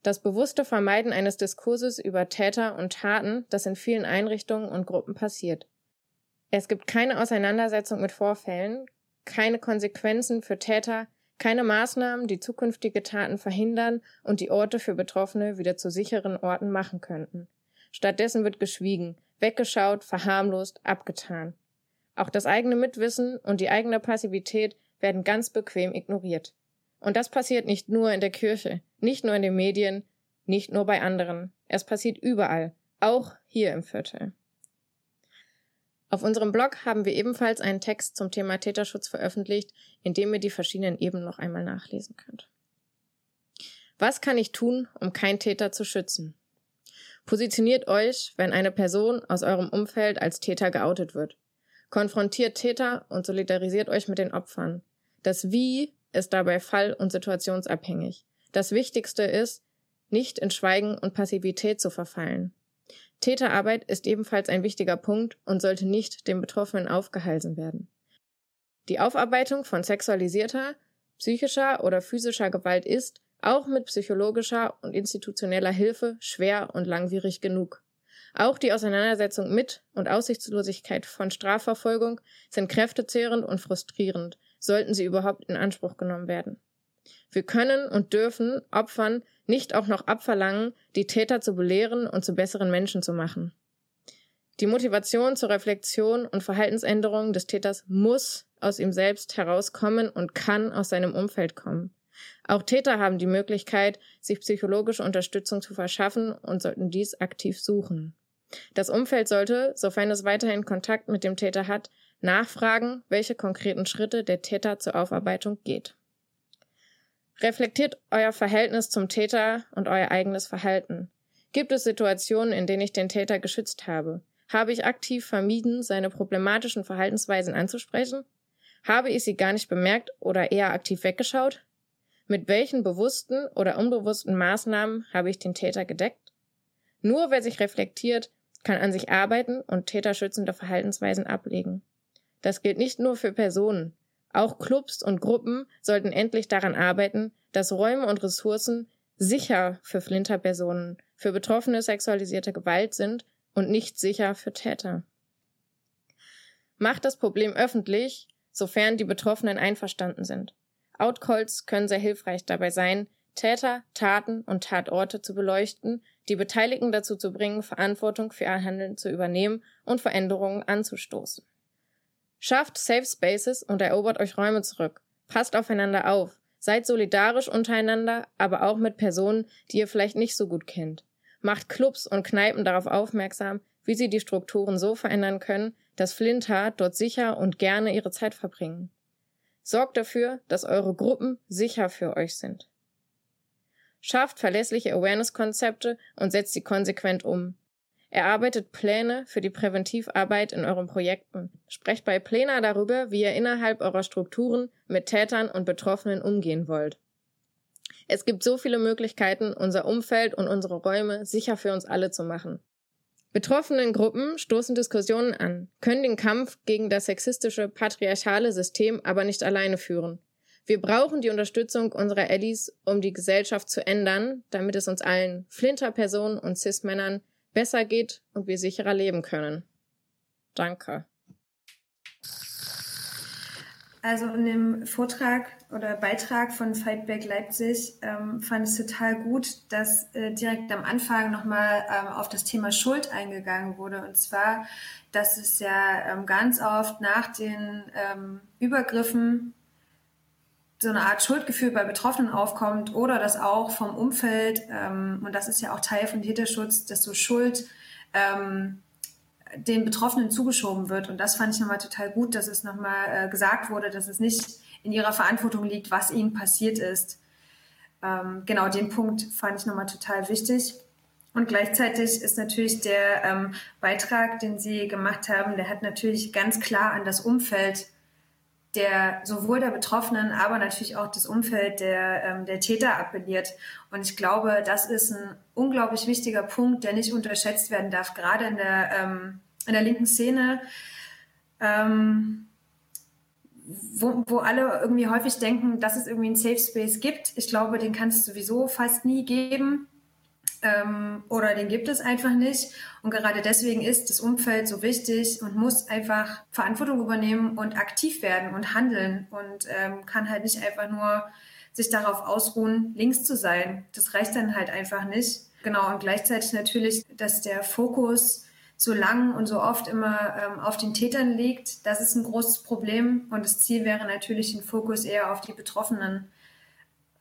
Das bewusste Vermeiden eines Diskurses über Täter und Taten, das in vielen Einrichtungen und Gruppen passiert. Es gibt keine Auseinandersetzung mit Vorfällen, keine Konsequenzen für Täter, keine Maßnahmen, die zukünftige Taten verhindern und die Orte für Betroffene wieder zu sicheren Orten machen könnten. Stattdessen wird geschwiegen, weggeschaut, verharmlost, abgetan. Auch das eigene Mitwissen und die eigene Passivität werden ganz bequem ignoriert. Und das passiert nicht nur in der Kirche, nicht nur in den Medien, nicht nur bei anderen. Es passiert überall, auch hier im Viertel. Auf unserem Blog haben wir ebenfalls einen Text zum Thema Täterschutz veröffentlicht, in dem ihr die verschiedenen Ebenen noch einmal nachlesen könnt. Was kann ich tun, um keinen Täter zu schützen? Positioniert euch, wenn eine Person aus eurem Umfeld als Täter geoutet wird. Konfrontiert Täter und solidarisiert euch mit den Opfern. Das Wie ist dabei fall- und situationsabhängig. Das Wichtigste ist, nicht in Schweigen und Passivität zu verfallen. Täterarbeit ist ebenfalls ein wichtiger Punkt und sollte nicht dem Betroffenen aufgehalsen werden. Die Aufarbeitung von sexualisierter, psychischer oder physischer Gewalt ist, auch mit psychologischer und institutioneller Hilfe, schwer und langwierig genug. Auch die Auseinandersetzung mit und Aussichtslosigkeit von Strafverfolgung sind kräftezehrend und frustrierend, sollten sie überhaupt in Anspruch genommen werden. Wir können und dürfen Opfern nicht auch noch abverlangen, die Täter zu belehren und zu besseren Menschen zu machen. Die Motivation zur Reflexion und Verhaltensänderung des Täters muss aus ihm selbst herauskommen und kann aus seinem Umfeld kommen. Auch Täter haben die Möglichkeit, sich psychologische Unterstützung zu verschaffen und sollten dies aktiv suchen. Das Umfeld sollte, sofern es weiterhin Kontakt mit dem Täter hat, nachfragen, welche konkreten Schritte der Täter zur Aufarbeitung geht. Reflektiert euer Verhältnis zum Täter und euer eigenes Verhalten. Gibt es Situationen, in denen ich den Täter geschützt habe? Habe ich aktiv vermieden, seine problematischen Verhaltensweisen anzusprechen? Habe ich sie gar nicht bemerkt oder eher aktiv weggeschaut? Mit welchen bewussten oder unbewussten Maßnahmen habe ich den Täter gedeckt? Nur wer sich reflektiert, kann an sich arbeiten und täterschützende Verhaltensweisen ablegen. Das gilt nicht nur für Personen. Auch Clubs und Gruppen sollten endlich daran arbeiten, dass Räume und Ressourcen sicher für Flinterpersonen, für Betroffene sexualisierter Gewalt sind und nicht sicher für Täter. Macht das Problem öffentlich, sofern die Betroffenen einverstanden sind. Outcalls können sehr hilfreich dabei sein, Täter, Taten und Tatorte zu beleuchten, die Beteiligten dazu zu bringen, Verantwortung für ihr Handeln zu übernehmen und Veränderungen anzustoßen. Schafft Safe Spaces und erobert euch Räume zurück. Passt aufeinander auf. Seid solidarisch untereinander, aber auch mit Personen, die ihr vielleicht nicht so gut kennt. Macht Clubs und Kneipen darauf aufmerksam, wie sie die Strukturen so verändern können, dass Flinter dort sicher und gerne ihre Zeit verbringen. Sorgt dafür, dass eure Gruppen sicher für euch sind. Schafft verlässliche Awareness-Konzepte und setzt sie konsequent um. Erarbeitet Pläne für die Präventivarbeit in euren Projekten. Sprecht bei Plena darüber, wie ihr innerhalb eurer Strukturen mit Tätern und Betroffenen umgehen wollt. Es gibt so viele Möglichkeiten, unser Umfeld und unsere Räume sicher für uns alle zu machen. Betroffenen Gruppen stoßen Diskussionen an, können den Kampf gegen das sexistische, patriarchale System aber nicht alleine führen. Wir brauchen die Unterstützung unserer Allies, um die Gesellschaft zu ändern, damit es uns allen, Flinterpersonen und Cis-Männern, besser geht und wir sicherer leben können. Danke. Also in dem Vortrag oder Beitrag von Fightback Leipzig ähm, fand ich total gut, dass äh, direkt am Anfang nochmal ähm, auf das Thema Schuld eingegangen wurde. Und zwar, dass es ja ähm, ganz oft nach den ähm, Übergriffen so eine Art Schuldgefühl bei Betroffenen aufkommt oder dass auch vom Umfeld, ähm, und das ist ja auch Teil von Täterschutz, dass so Schuld ähm, den Betroffenen zugeschoben wird. Und das fand ich nochmal total gut, dass es nochmal äh, gesagt wurde, dass es nicht in ihrer Verantwortung liegt, was ihnen passiert ist. Ähm, genau, den Punkt fand ich nochmal total wichtig. Und gleichzeitig ist natürlich der ähm, Beitrag, den Sie gemacht haben, der hat natürlich ganz klar an das Umfeld der sowohl der Betroffenen, aber natürlich auch das Umfeld der, ähm, der Täter appelliert. Und ich glaube, das ist ein unglaublich wichtiger Punkt, der nicht unterschätzt werden darf, gerade in der, ähm, in der linken Szene, ähm, wo, wo alle irgendwie häufig denken, dass es irgendwie einen Safe Space gibt. Ich glaube, den kann es sowieso fast nie geben ähm, oder den gibt es einfach nicht. Und gerade deswegen ist das Umfeld so wichtig und muss einfach Verantwortung übernehmen und aktiv werden und handeln und ähm, kann halt nicht einfach nur sich darauf ausruhen, links zu sein. Das reicht dann halt einfach nicht. Genau, und gleichzeitig natürlich, dass der Fokus so lang und so oft immer ähm, auf den Tätern liegt, das ist ein großes Problem. Und das Ziel wäre natürlich, den Fokus eher auf die Betroffenen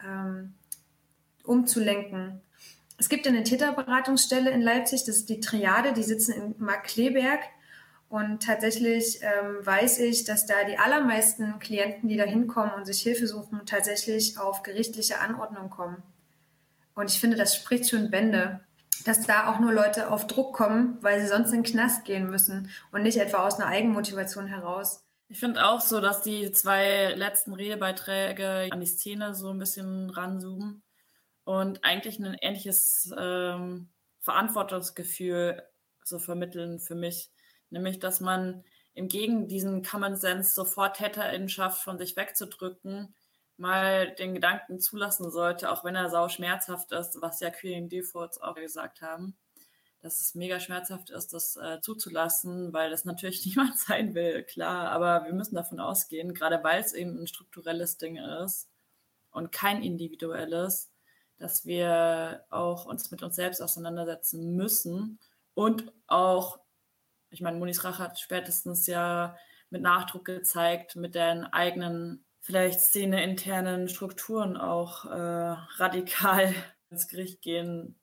ähm, umzulenken. Es gibt eine Täterberatungsstelle in Leipzig, das ist die Triade, die sitzen in Markkleeberg. Und tatsächlich ähm, weiß ich, dass da die allermeisten Klienten, die da hinkommen und sich Hilfe suchen, tatsächlich auf gerichtliche Anordnung kommen. Und ich finde, das spricht schon Bände, dass da auch nur Leute auf Druck kommen, weil sie sonst in den Knast gehen müssen und nicht etwa aus einer Eigenmotivation heraus. Ich finde auch so, dass die zwei letzten Redebeiträge an die Szene so ein bisschen ranzoomen und eigentlich ein ähnliches ähm, Verantwortungsgefühl so vermitteln für mich. Nämlich, dass man im Gegen diesen Common Sense sofort Täterinnenschaft von sich wegzudrücken, mal den Gedanken zulassen sollte, auch wenn er sau schmerzhaft ist, was ja Queering Defaults auch gesagt haben, dass es mega schmerzhaft ist, das äh, zuzulassen, weil das natürlich niemand sein will, klar, aber wir müssen davon ausgehen, gerade weil es eben ein strukturelles Ding ist und kein individuelles, dass wir auch uns mit uns selbst auseinandersetzen müssen und auch, ich meine, Monis Rache hat spätestens ja mit Nachdruck gezeigt, mit den eigenen, vielleicht szeneinternen Strukturen auch äh, radikal ins Gericht gehen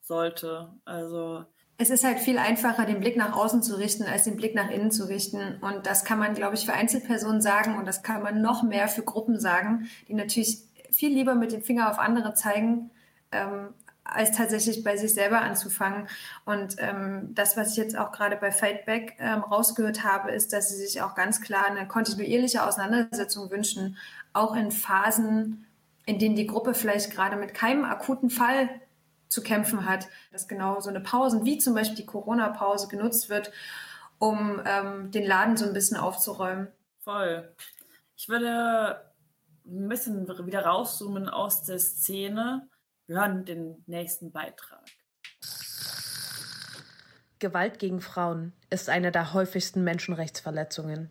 sollte. Also es ist halt viel einfacher, den Blick nach außen zu richten, als den Blick nach innen zu richten. Und das kann man, glaube ich, für Einzelpersonen sagen und das kann man noch mehr für Gruppen sagen, die natürlich viel lieber mit dem Finger auf andere zeigen, ähm, als tatsächlich bei sich selber anzufangen. Und ähm, das, was ich jetzt auch gerade bei Fightback ähm, rausgehört habe, ist, dass sie sich auch ganz klar eine kontinuierliche Auseinandersetzung wünschen, auch in Phasen, in denen die Gruppe vielleicht gerade mit keinem akuten Fall zu kämpfen hat, dass genau so eine Pause, wie zum Beispiel die Corona-Pause, genutzt wird, um ähm, den Laden so ein bisschen aufzuräumen. Voll. Ich würde ein bisschen wieder rauszoomen aus der Szene. Wir hören den nächsten Beitrag. Gewalt gegen Frauen ist eine der häufigsten Menschenrechtsverletzungen.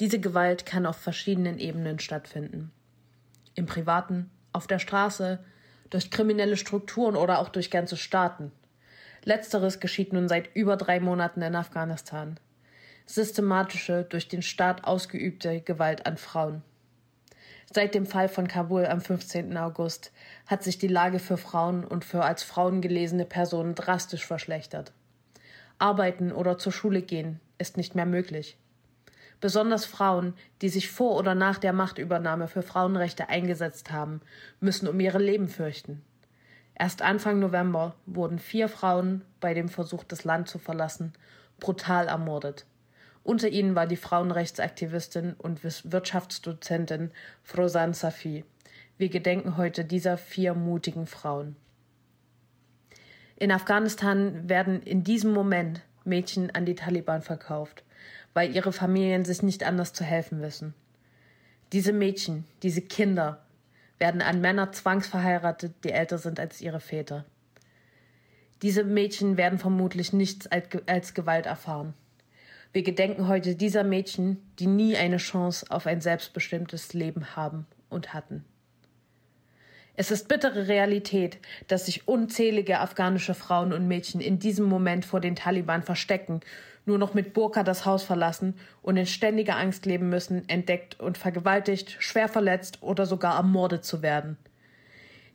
Diese Gewalt kann auf verschiedenen Ebenen stattfinden. Im privaten, auf der Straße, durch kriminelle Strukturen oder auch durch ganze Staaten. Letzteres geschieht nun seit über drei Monaten in Afghanistan. Systematische, durch den Staat ausgeübte Gewalt an Frauen. Seit dem Fall von Kabul am 15. August hat sich die Lage für Frauen und für als Frauen gelesene Personen drastisch verschlechtert. Arbeiten oder zur Schule gehen ist nicht mehr möglich. Besonders Frauen, die sich vor oder nach der Machtübernahme für Frauenrechte eingesetzt haben, müssen um ihre Leben fürchten. Erst Anfang November wurden vier Frauen bei dem Versuch, das Land zu verlassen, brutal ermordet. Unter ihnen war die Frauenrechtsaktivistin und Wirtschaftsdozentin Frosan Safi. Wir gedenken heute dieser vier mutigen Frauen. In Afghanistan werden in diesem Moment Mädchen an die Taliban verkauft, weil ihre Familien sich nicht anders zu helfen wissen. Diese Mädchen, diese Kinder werden an Männer zwangsverheiratet, die älter sind als ihre Väter. Diese Mädchen werden vermutlich nichts als Gewalt erfahren. Wir gedenken heute dieser Mädchen, die nie eine Chance auf ein selbstbestimmtes Leben haben und hatten. Es ist bittere Realität, dass sich unzählige afghanische Frauen und Mädchen in diesem Moment vor den Taliban verstecken, nur noch mit Burka das Haus verlassen und in ständiger Angst leben müssen, entdeckt und vergewaltigt, schwer verletzt oder sogar ermordet zu werden.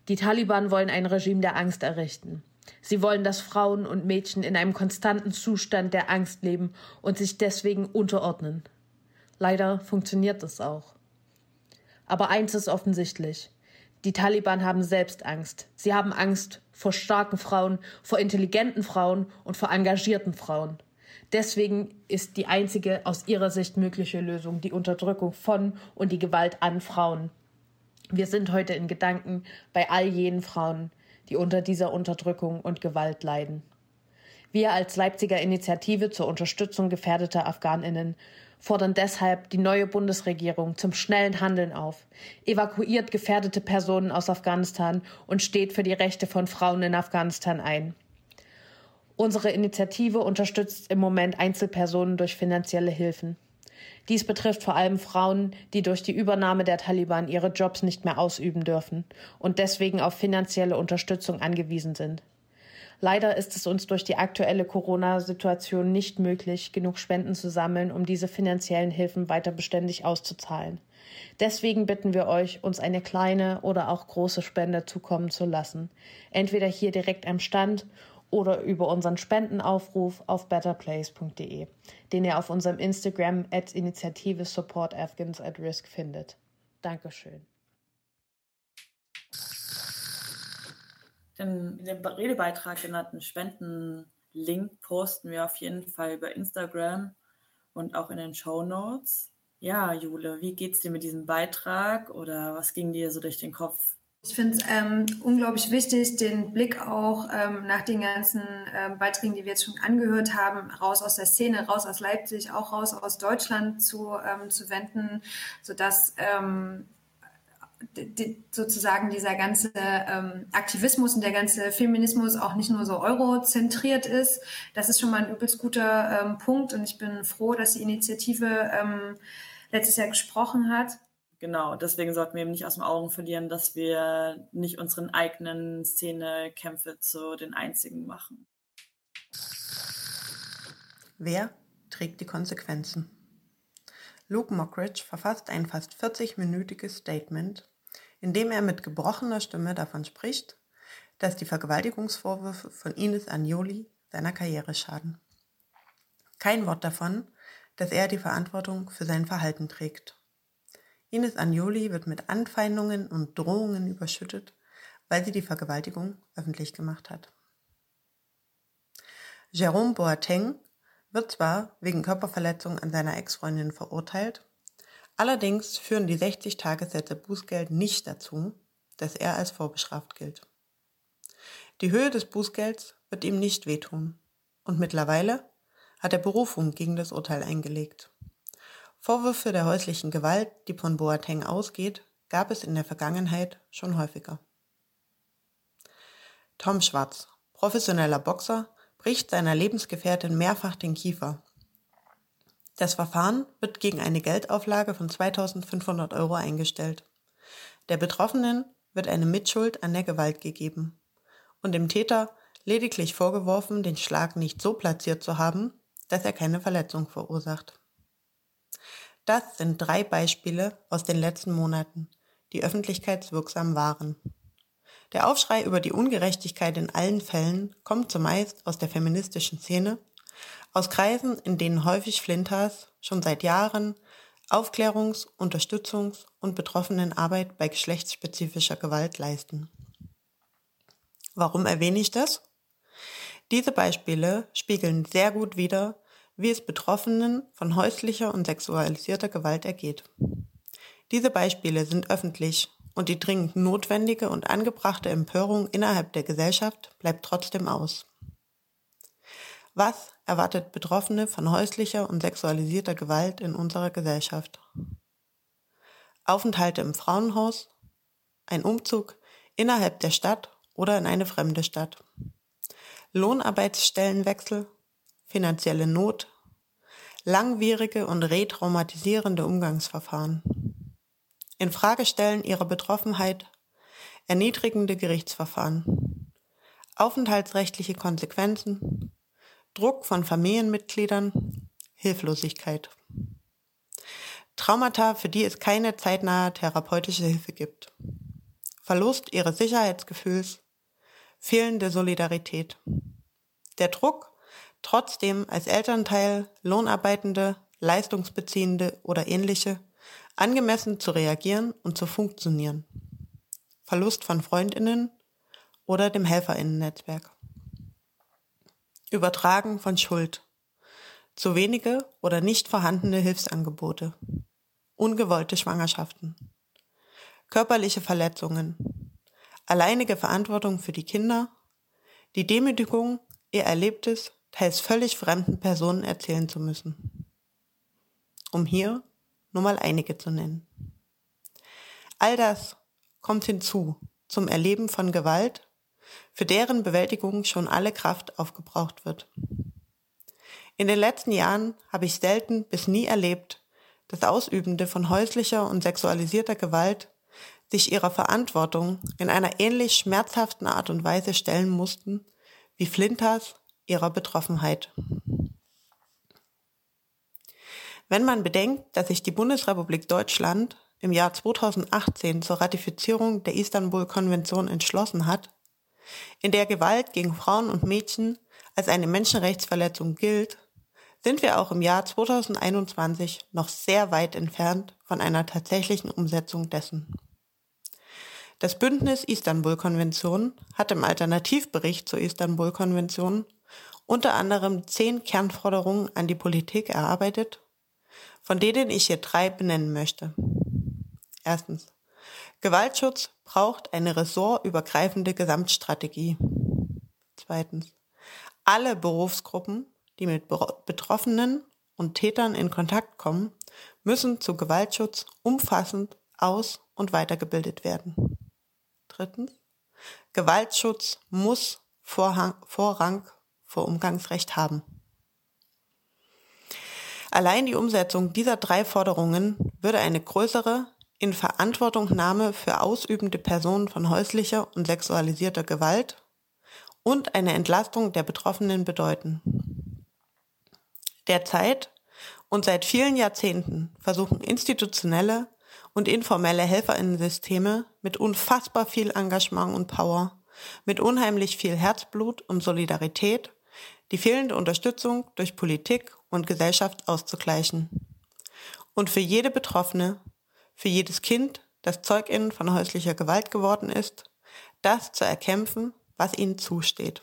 Die Taliban wollen ein Regime der Angst errichten. Sie wollen, dass Frauen und Mädchen in einem konstanten Zustand der Angst leben und sich deswegen unterordnen. Leider funktioniert das auch. Aber eins ist offensichtlich. Die Taliban haben selbst Angst. Sie haben Angst vor starken Frauen, vor intelligenten Frauen und vor engagierten Frauen. Deswegen ist die einzige aus ihrer Sicht mögliche Lösung die Unterdrückung von und die Gewalt an Frauen. Wir sind heute in Gedanken bei all jenen Frauen, die unter dieser Unterdrückung und Gewalt leiden. Wir als Leipziger Initiative zur Unterstützung gefährdeter Afghaninnen fordern deshalb die neue Bundesregierung zum schnellen Handeln auf, evakuiert gefährdete Personen aus Afghanistan und steht für die Rechte von Frauen in Afghanistan ein. Unsere Initiative unterstützt im Moment Einzelpersonen durch finanzielle Hilfen. Dies betrifft vor allem Frauen, die durch die Übernahme der Taliban ihre Jobs nicht mehr ausüben dürfen und deswegen auf finanzielle Unterstützung angewiesen sind. Leider ist es uns durch die aktuelle Corona-Situation nicht möglich, genug Spenden zu sammeln, um diese finanziellen Hilfen weiter beständig auszuzahlen. Deswegen bitten wir euch, uns eine kleine oder auch große Spende zukommen zu lassen. Entweder hier direkt am Stand oder über unseren Spendenaufruf auf betterplace.de, den ihr auf unserem Instagram at Initiative Support Afghans at Risk findet. Dankeschön. Den in dem Redebeitrag genannten Spendenlink posten wir auf jeden Fall über Instagram und auch in den Show Notes. Ja, Jule, wie geht's dir mit diesem Beitrag oder was ging dir so durch den Kopf, ich finde es ähm, unglaublich wichtig, den Blick auch ähm, nach den ganzen ähm, Beiträgen, die wir jetzt schon angehört haben, raus aus der Szene, raus aus Leipzig, auch raus aus Deutschland zu, ähm, zu wenden, sodass ähm, die, sozusagen dieser ganze ähm, Aktivismus und der ganze Feminismus auch nicht nur so eurozentriert ist. Das ist schon mal ein übelst guter ähm, Punkt und ich bin froh, dass die Initiative ähm, letztes Jahr gesprochen hat. Genau, deswegen sollten wir eben nicht aus den Augen verlieren, dass wir nicht unseren eigenen Szenekämpfe zu den einzigen machen. Wer trägt die Konsequenzen? Luke Mockridge verfasst ein fast 40-minütiges Statement, in dem er mit gebrochener Stimme davon spricht, dass die Vergewaltigungsvorwürfe von Ines Agnoli seiner Karriere schaden. Kein Wort davon, dass er die Verantwortung für sein Verhalten trägt. Ines Agnoli wird mit Anfeindungen und Drohungen überschüttet, weil sie die Vergewaltigung öffentlich gemacht hat. Jérôme Boateng wird zwar wegen Körperverletzung an seiner Ex-Freundin verurteilt, allerdings führen die 60 Tagessätze Bußgeld nicht dazu, dass er als vorbestraft gilt. Die Höhe des Bußgelds wird ihm nicht wehtun und mittlerweile hat er Berufung gegen das Urteil eingelegt. Vorwürfe der häuslichen Gewalt, die von Boateng ausgeht, gab es in der Vergangenheit schon häufiger. Tom Schwarz, professioneller Boxer, bricht seiner Lebensgefährtin mehrfach den Kiefer. Das Verfahren wird gegen eine Geldauflage von 2500 Euro eingestellt. Der Betroffenen wird eine Mitschuld an der Gewalt gegeben und dem Täter lediglich vorgeworfen, den Schlag nicht so platziert zu haben, dass er keine Verletzung verursacht. Das sind drei Beispiele aus den letzten Monaten, die öffentlichkeitswirksam waren. Der Aufschrei über die Ungerechtigkeit in allen Fällen kommt zumeist aus der feministischen Szene, aus Kreisen, in denen häufig Flintas schon seit Jahren Aufklärungs-, Unterstützungs- und Betroffenenarbeit bei geschlechtsspezifischer Gewalt leisten. Warum erwähne ich das? Diese Beispiele spiegeln sehr gut wider, wie es Betroffenen von häuslicher und sexualisierter Gewalt ergeht. Diese Beispiele sind öffentlich und die dringend notwendige und angebrachte Empörung innerhalb der Gesellschaft bleibt trotzdem aus. Was erwartet Betroffene von häuslicher und sexualisierter Gewalt in unserer Gesellschaft? Aufenthalte im Frauenhaus, ein Umzug innerhalb der Stadt oder in eine fremde Stadt, Lohnarbeitsstellenwechsel, finanzielle Not, langwierige und retraumatisierende Umgangsverfahren, Infragestellen ihrer Betroffenheit, erniedrigende Gerichtsverfahren, aufenthaltsrechtliche Konsequenzen, Druck von Familienmitgliedern, Hilflosigkeit. Traumata, für die es keine zeitnahe therapeutische Hilfe gibt. Verlust ihres Sicherheitsgefühls, fehlende Solidarität. Der Druck, trotzdem als Elternteil, Lohnarbeitende, Leistungsbeziehende oder ähnliche, angemessen zu reagieren und zu funktionieren. Verlust von Freundinnen oder dem Helferinnennetzwerk. Übertragen von Schuld. Zu wenige oder nicht vorhandene Hilfsangebote. Ungewollte Schwangerschaften. Körperliche Verletzungen. Alleinige Verantwortung für die Kinder. Die Demütigung, ihr Erlebtes teils völlig fremden Personen erzählen zu müssen. Um hier nur mal einige zu nennen. All das kommt hinzu zum Erleben von Gewalt für deren Bewältigung schon alle Kraft aufgebraucht wird. In den letzten Jahren habe ich selten bis nie erlebt, dass Ausübende von häuslicher und sexualisierter Gewalt sich ihrer Verantwortung in einer ähnlich schmerzhaften Art und Weise stellen mussten wie Flinters ihrer Betroffenheit. Wenn man bedenkt, dass sich die Bundesrepublik Deutschland im Jahr 2018 zur Ratifizierung der Istanbul-Konvention entschlossen hat, in der Gewalt gegen Frauen und Mädchen als eine Menschenrechtsverletzung gilt, sind wir auch im Jahr 2021 noch sehr weit entfernt von einer tatsächlichen Umsetzung dessen. Das Bündnis Istanbul-Konvention hat im Alternativbericht zur Istanbul-Konvention unter anderem zehn Kernforderungen an die Politik erarbeitet, von denen ich hier drei benennen möchte. Erstens. Gewaltschutz braucht eine ressortübergreifende Gesamtstrategie. Zweitens. Alle Berufsgruppen, die mit Betroffenen und Tätern in Kontakt kommen, müssen zu Gewaltschutz umfassend aus- und weitergebildet werden. Drittens. Gewaltschutz muss Vorrang vor Umgangsrecht haben. Allein die Umsetzung dieser drei Forderungen würde eine größere in Verantwortungnahme für ausübende Personen von häuslicher und sexualisierter Gewalt und eine Entlastung der Betroffenen bedeuten. Derzeit und seit vielen Jahrzehnten versuchen institutionelle und informelle Helferinnensysteme mit unfassbar viel Engagement und Power, mit unheimlich viel Herzblut und Solidarität die fehlende Unterstützung durch Politik und Gesellschaft auszugleichen. Und für jede Betroffene für jedes Kind, das Zeugin von häuslicher Gewalt geworden ist, das zu erkämpfen, was ihnen zusteht.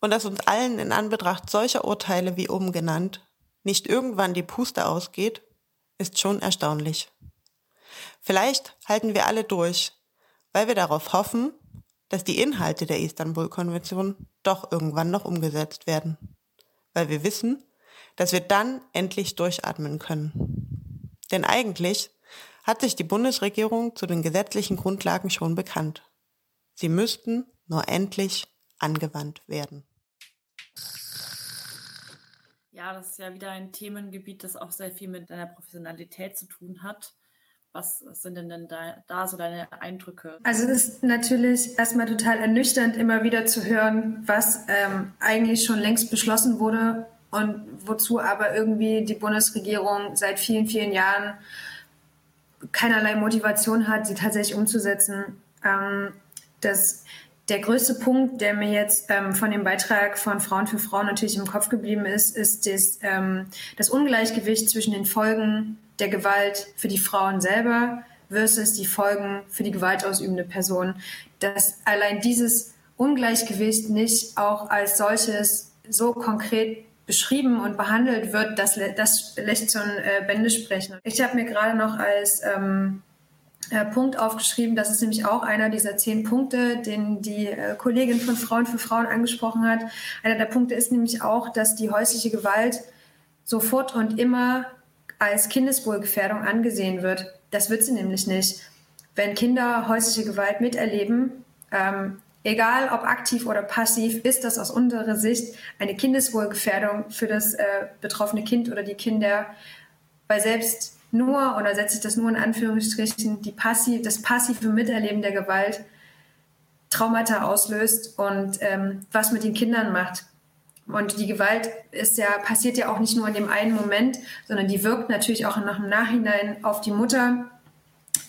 Und dass uns allen in Anbetracht solcher Urteile wie oben genannt nicht irgendwann die Puste ausgeht, ist schon erstaunlich. Vielleicht halten wir alle durch, weil wir darauf hoffen, dass die Inhalte der Istanbul-Konvention doch irgendwann noch umgesetzt werden, weil wir wissen, dass wir dann endlich durchatmen können. Denn eigentlich hat sich die Bundesregierung zu den gesetzlichen Grundlagen schon bekannt. Sie müssten nur endlich angewandt werden. Ja, das ist ja wieder ein Themengebiet, das auch sehr viel mit deiner Professionalität zu tun hat. Was sind denn, denn da, da, so deine Eindrücke? Also es ist natürlich erstmal total ernüchternd, immer wieder zu hören, was ähm, eigentlich schon längst beschlossen wurde und wozu aber irgendwie die Bundesregierung seit vielen, vielen Jahren keinerlei Motivation hat, sie tatsächlich umzusetzen. Ähm, das der größte Punkt, der mir jetzt ähm, von dem Beitrag von Frauen für Frauen natürlich im Kopf geblieben ist, ist das, ähm, das Ungleichgewicht zwischen den Folgen der Gewalt für die Frauen selber versus die Folgen für die gewaltausübende Person. Dass allein dieses Ungleichgewicht nicht auch als solches so konkret beschrieben und behandelt wird, das, das lässt schon äh, Bände sprechen. Ich habe mir gerade noch als ähm, äh, Punkt aufgeschrieben. Das ist nämlich auch einer dieser zehn Punkte, den die äh, Kollegin von Frauen für Frauen angesprochen hat. Einer der Punkte ist nämlich auch, dass die häusliche Gewalt sofort und immer als Kindeswohlgefährdung angesehen wird. Das wird sie nämlich nicht. Wenn Kinder häusliche Gewalt miterleben, ähm, egal ob aktiv oder passiv, ist das aus unserer Sicht eine Kindeswohlgefährdung für das äh, betroffene Kind oder die Kinder, weil selbst nur, oder setze ich das nur in Anführungsstrichen, die passiv, das passive Miterleben der Gewalt Traumata auslöst und ähm, was mit den Kindern macht. Und die Gewalt ist ja, passiert ja auch nicht nur in dem einen Moment, sondern die wirkt natürlich auch noch im Nachhinein auf die Mutter,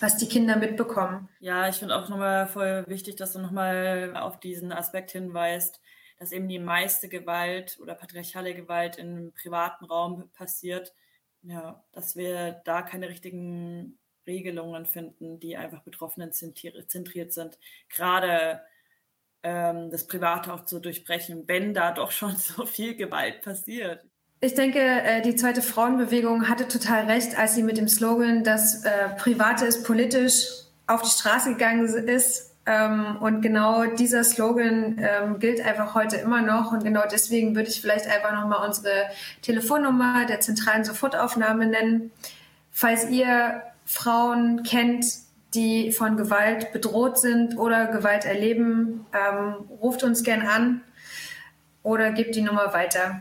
was die Kinder mitbekommen. Ja, ich finde auch nochmal voll wichtig, dass du nochmal auf diesen Aspekt hinweist, dass eben die meiste Gewalt oder patriarchale Gewalt im privaten Raum passiert ja, dass wir da keine richtigen Regelungen finden, die einfach Betroffenen zentriert sind. Gerade ähm, das Private auch zu durchbrechen, wenn da doch schon so viel Gewalt passiert. Ich denke, äh, die zweite Frauenbewegung hatte total recht, als sie mit dem Slogan, dass äh, Private ist politisch, auf die Straße gegangen ist ähm, und genau dieser Slogan ähm, gilt einfach heute immer noch. Und genau deswegen würde ich vielleicht einfach nochmal unsere Telefonnummer der zentralen Sofortaufnahme nennen. Falls ihr Frauen kennt, die von Gewalt bedroht sind oder Gewalt erleben, ähm, ruft uns gern an oder gebt die Nummer weiter.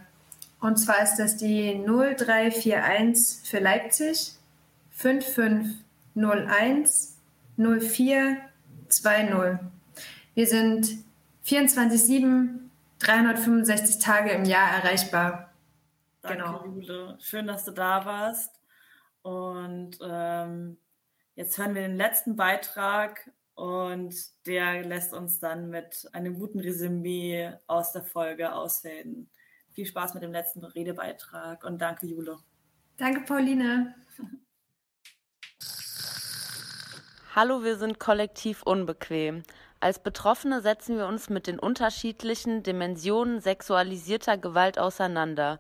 Und zwar ist das die 0341 für Leipzig 5501 04 2-0. Wir sind 24-7, 365 Tage im Jahr erreichbar. Danke, genau. Jule. Schön, dass du da warst. Und ähm, jetzt hören wir den letzten Beitrag und der lässt uns dann mit einem guten Resümee aus der Folge ausfäden. Viel Spaß mit dem letzten Redebeitrag und danke, Jule. Danke, Pauline. Hallo, wir sind kollektiv unbequem. Als Betroffene setzen wir uns mit den unterschiedlichen Dimensionen sexualisierter Gewalt auseinander.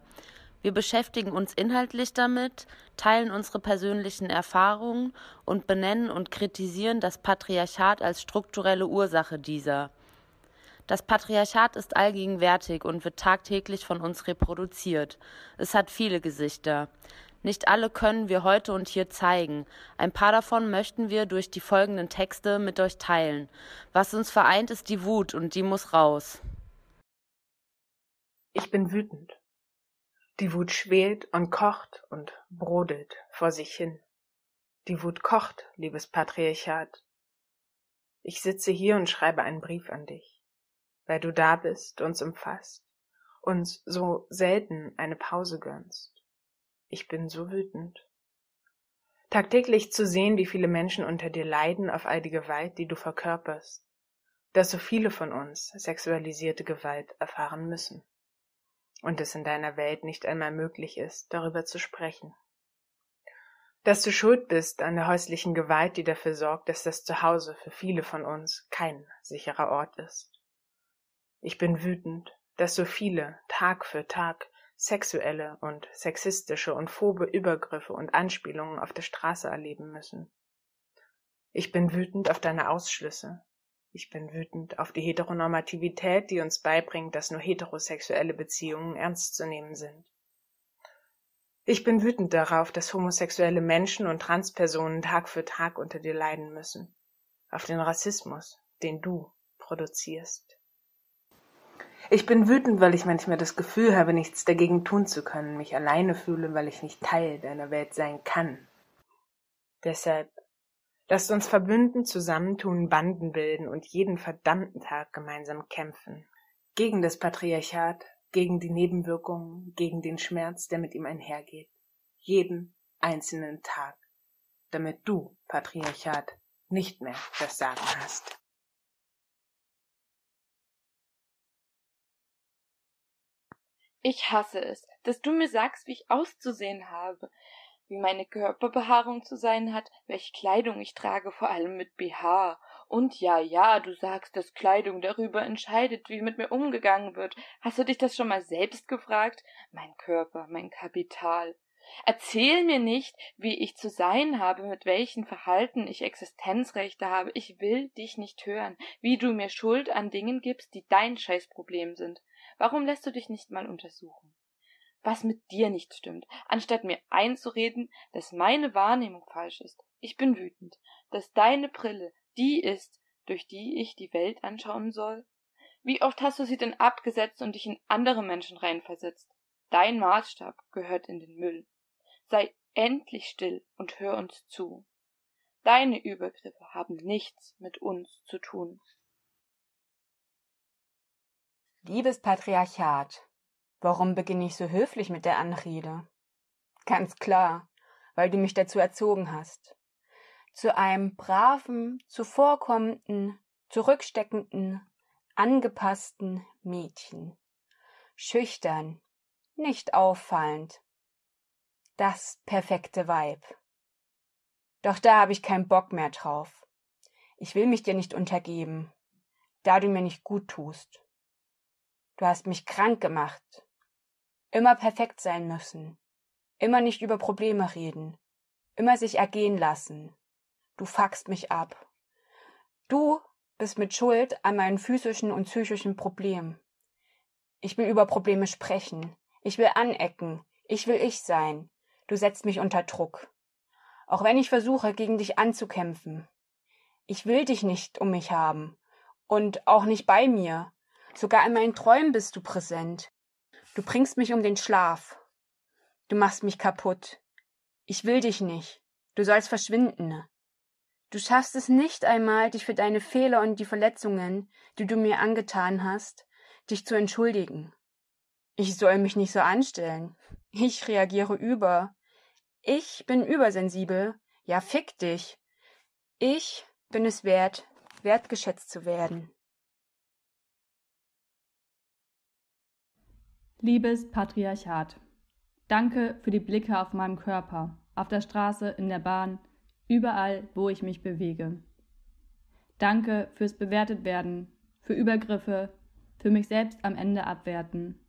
Wir beschäftigen uns inhaltlich damit, teilen unsere persönlichen Erfahrungen und benennen und kritisieren das Patriarchat als strukturelle Ursache dieser. Das Patriarchat ist allgegenwärtig und wird tagtäglich von uns reproduziert. Es hat viele Gesichter. Nicht alle können wir heute und hier zeigen. Ein paar davon möchten wir durch die folgenden Texte mit euch teilen. Was uns vereint, ist die Wut und die muss raus. Ich bin wütend. Die Wut schwelt und kocht und brodelt vor sich hin. Die Wut kocht, liebes Patriarchat. Ich sitze hier und schreibe einen Brief an dich, weil du da bist, uns umfasst, uns so selten eine Pause gönnst. Ich bin so wütend. Tagtäglich zu sehen, wie viele Menschen unter dir leiden auf all die Gewalt, die du verkörperst, dass so viele von uns sexualisierte Gewalt erfahren müssen und es in deiner Welt nicht einmal möglich ist, darüber zu sprechen. Dass du schuld bist an der häuslichen Gewalt, die dafür sorgt, dass das Zuhause für viele von uns kein sicherer Ort ist. Ich bin wütend, dass so viele Tag für Tag sexuelle und sexistische und phobe Übergriffe und Anspielungen auf der Straße erleben müssen. Ich bin wütend auf deine Ausschlüsse, Ich bin wütend auf die Heteronormativität, die uns beibringt, dass nur heterosexuelle Beziehungen ernst zu nehmen sind. Ich bin wütend darauf, dass homosexuelle Menschen und Transpersonen Tag für Tag unter dir leiden müssen. Auf den Rassismus, den du produzierst. Ich bin wütend, weil ich manchmal das Gefühl habe, nichts dagegen tun zu können, mich alleine fühle, weil ich nicht Teil deiner Welt sein kann. Deshalb Lasst uns verbünden, zusammentun, Banden bilden und jeden verdammten Tag gemeinsam kämpfen. Gegen das Patriarchat, gegen die Nebenwirkungen, gegen den Schmerz, der mit ihm einhergeht. Jeden einzelnen Tag. Damit du, Patriarchat, nicht mehr das Sagen hast. Ich hasse es, dass du mir sagst, wie ich auszusehen habe wie meine Körperbehaarung zu sein hat, welche Kleidung ich trage, vor allem mit BH. Und ja, ja, du sagst, dass Kleidung darüber entscheidet, wie mit mir umgegangen wird. Hast du dich das schon mal selbst gefragt? Mein Körper, mein Kapital. Erzähl mir nicht, wie ich zu sein habe, mit welchen Verhalten ich Existenzrechte habe. Ich will dich nicht hören, wie du mir Schuld an Dingen gibst, die dein Scheißproblem sind. Warum lässt du dich nicht mal untersuchen? Was mit dir nicht stimmt, anstatt mir einzureden, dass meine Wahrnehmung falsch ist. Ich bin wütend, dass deine Brille die ist, durch die ich die Welt anschauen soll. Wie oft hast du sie denn abgesetzt und dich in andere Menschen reinversetzt? Dein Maßstab gehört in den Müll. Sei endlich still und hör uns zu. Deine Übergriffe haben nichts mit uns zu tun. Liebes Patriarchat, Warum beginne ich so höflich mit der Anrede? Ganz klar, weil du mich dazu erzogen hast. Zu einem braven, zuvorkommenden, zurücksteckenden, angepassten Mädchen. Schüchtern, nicht auffallend. Das perfekte Weib. Doch da habe ich keinen Bock mehr drauf. Ich will mich dir nicht untergeben, da du mir nicht gut tust. Du hast mich krank gemacht, Immer perfekt sein müssen. Immer nicht über Probleme reden. Immer sich ergehen lassen. Du fuckst mich ab. Du bist mit Schuld an meinen physischen und psychischen Problemen. Ich will über Probleme sprechen. Ich will anecken. Ich will ich sein. Du setzt mich unter Druck. Auch wenn ich versuche, gegen dich anzukämpfen. Ich will dich nicht um mich haben. Und auch nicht bei mir. Sogar in meinen Träumen bist du präsent. Du bringst mich um den Schlaf. Du machst mich kaputt. Ich will dich nicht. Du sollst verschwinden. Du schaffst es nicht einmal, dich für deine Fehler und die Verletzungen, die du mir angetan hast, dich zu entschuldigen. Ich soll mich nicht so anstellen. Ich reagiere über. Ich bin übersensibel. Ja, fick dich. Ich bin es wert, wertgeschätzt zu werden. Liebes Patriarchat, danke für die Blicke auf meinem Körper, auf der Straße, in der Bahn, überall, wo ich mich bewege. Danke fürs bewertet werden, für Übergriffe, für mich selbst am Ende abwerten.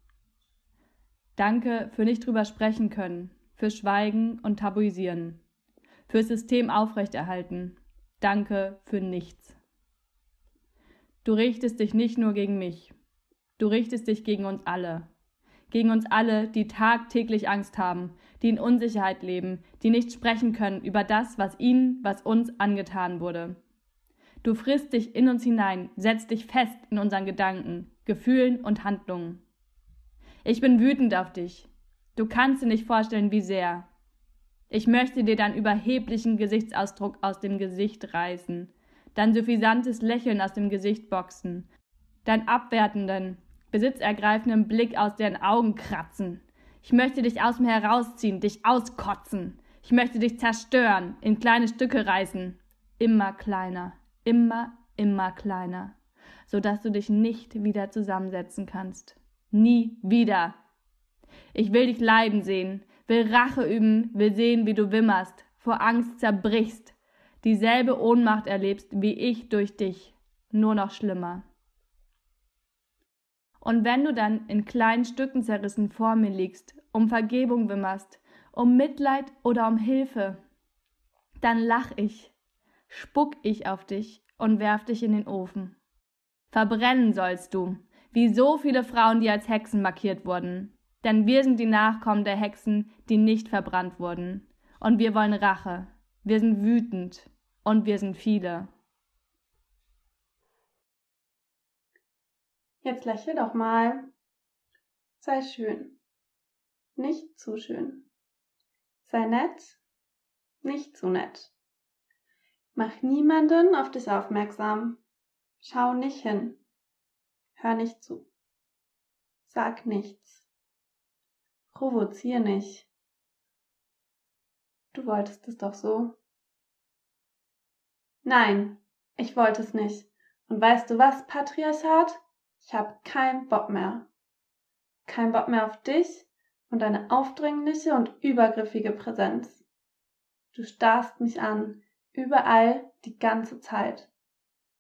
Danke für nicht drüber sprechen können, für Schweigen und Tabuisieren, fürs System aufrechterhalten. Danke für nichts. Du richtest dich nicht nur gegen mich, du richtest dich gegen uns alle, gegen uns alle, die tagtäglich Angst haben, die in Unsicherheit leben, die nicht sprechen können über das, was ihnen, was uns angetan wurde. Du frisst dich in uns hinein, setzt dich fest in unseren Gedanken, Gefühlen und Handlungen. Ich bin wütend auf dich. Du kannst dir nicht vorstellen, wie sehr. Ich möchte dir deinen überheblichen Gesichtsausdruck aus dem Gesicht reißen, dein suffisantes Lächeln aus dem Gesicht boxen, deinen abwertenden, besitzergreifenden Blick aus deren Augen kratzen. Ich möchte dich aus mir herausziehen, dich auskotzen. Ich möchte dich zerstören, in kleine Stücke reißen. Immer kleiner, immer, immer kleiner, sodass du dich nicht wieder zusammensetzen kannst. Nie wieder. Ich will dich leiden sehen, will Rache üben, will sehen, wie du wimmerst, vor Angst zerbrichst, dieselbe Ohnmacht erlebst wie ich durch dich, nur noch schlimmer. Und wenn du dann in kleinen Stücken zerrissen vor mir liegst, um Vergebung wimmerst, um Mitleid oder um Hilfe, dann lach ich, spuck ich auf dich und werf dich in den Ofen. Verbrennen sollst du, wie so viele Frauen, die als Hexen markiert wurden. Denn wir sind die Nachkommen der Hexen, die nicht verbrannt wurden. Und wir wollen Rache. Wir sind wütend. Und wir sind viele. Jetzt lächel doch mal. Sei schön. Nicht zu schön. Sei nett. Nicht zu nett. Mach niemanden auf dich aufmerksam. Schau nicht hin. Hör nicht zu. Sag nichts. Provozier nicht. Du wolltest es doch so. Nein, ich wollte es nicht. Und weißt du was, Patriarchat? Ich hab keinen Bock mehr. Kein Bock mehr auf dich und deine aufdringliche und übergriffige Präsenz. Du starrst mich an, überall, die ganze Zeit.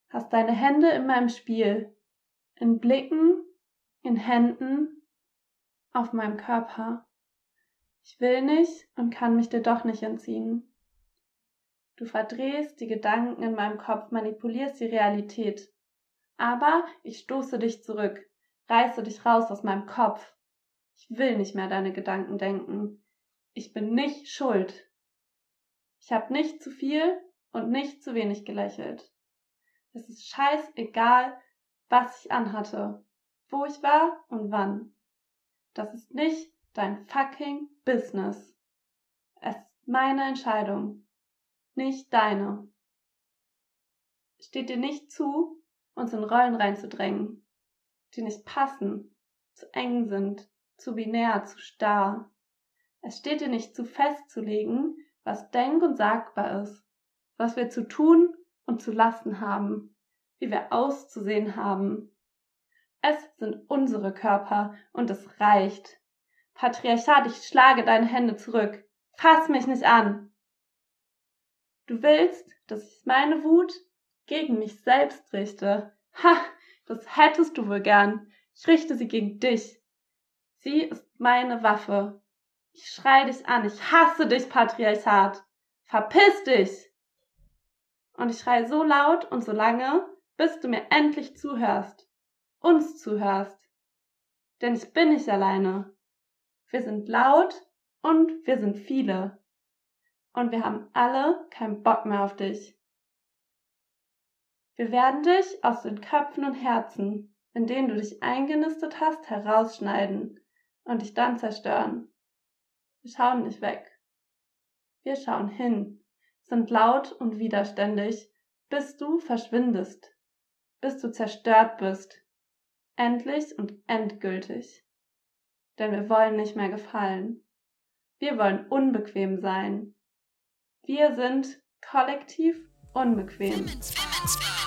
Hast deine Hände in meinem Spiel, in Blicken, in Händen, auf meinem Körper. Ich will nicht und kann mich dir doch nicht entziehen. Du verdrehst die Gedanken in meinem Kopf, manipulierst die Realität. Aber ich stoße dich zurück, reiße dich raus aus meinem Kopf. Ich will nicht mehr deine Gedanken denken. Ich bin nicht schuld. Ich habe nicht zu viel und nicht zu wenig gelächelt. Es ist scheißegal, was ich anhatte, wo ich war und wann. Das ist nicht dein fucking Business. Es ist meine Entscheidung, nicht deine. Steht dir nicht zu, uns in Rollen reinzudrängen, die nicht passen, zu eng sind, zu binär, zu starr. Es steht dir nicht zu festzulegen, was denk- und sagbar ist, was wir zu tun und zu lassen haben, wie wir auszusehen haben. Es sind unsere Körper und es reicht. Patriarchat, ich schlage deine Hände zurück. Fass mich nicht an. Du willst, dass ich meine Wut gegen mich selbst richte. Ha, das hättest du wohl gern. Ich richte sie gegen dich. Sie ist meine Waffe. Ich schrei dich an. Ich hasse dich, Patriarchat. Verpiss dich! Und ich schrei so laut und so lange, bis du mir endlich zuhörst. Uns zuhörst. Denn ich bin nicht alleine. Wir sind laut und wir sind viele. Und wir haben alle keinen Bock mehr auf dich. Wir werden dich aus den Köpfen und Herzen, in denen du dich eingenistet hast, herausschneiden und dich dann zerstören. Wir schauen nicht weg. Wir schauen hin, sind laut und widerständig, bis du verschwindest, bis du zerstört bist, endlich und endgültig. Denn wir wollen nicht mehr gefallen. Wir wollen unbequem sein. Wir sind kollektiv unbequem. Women's, women's, women's.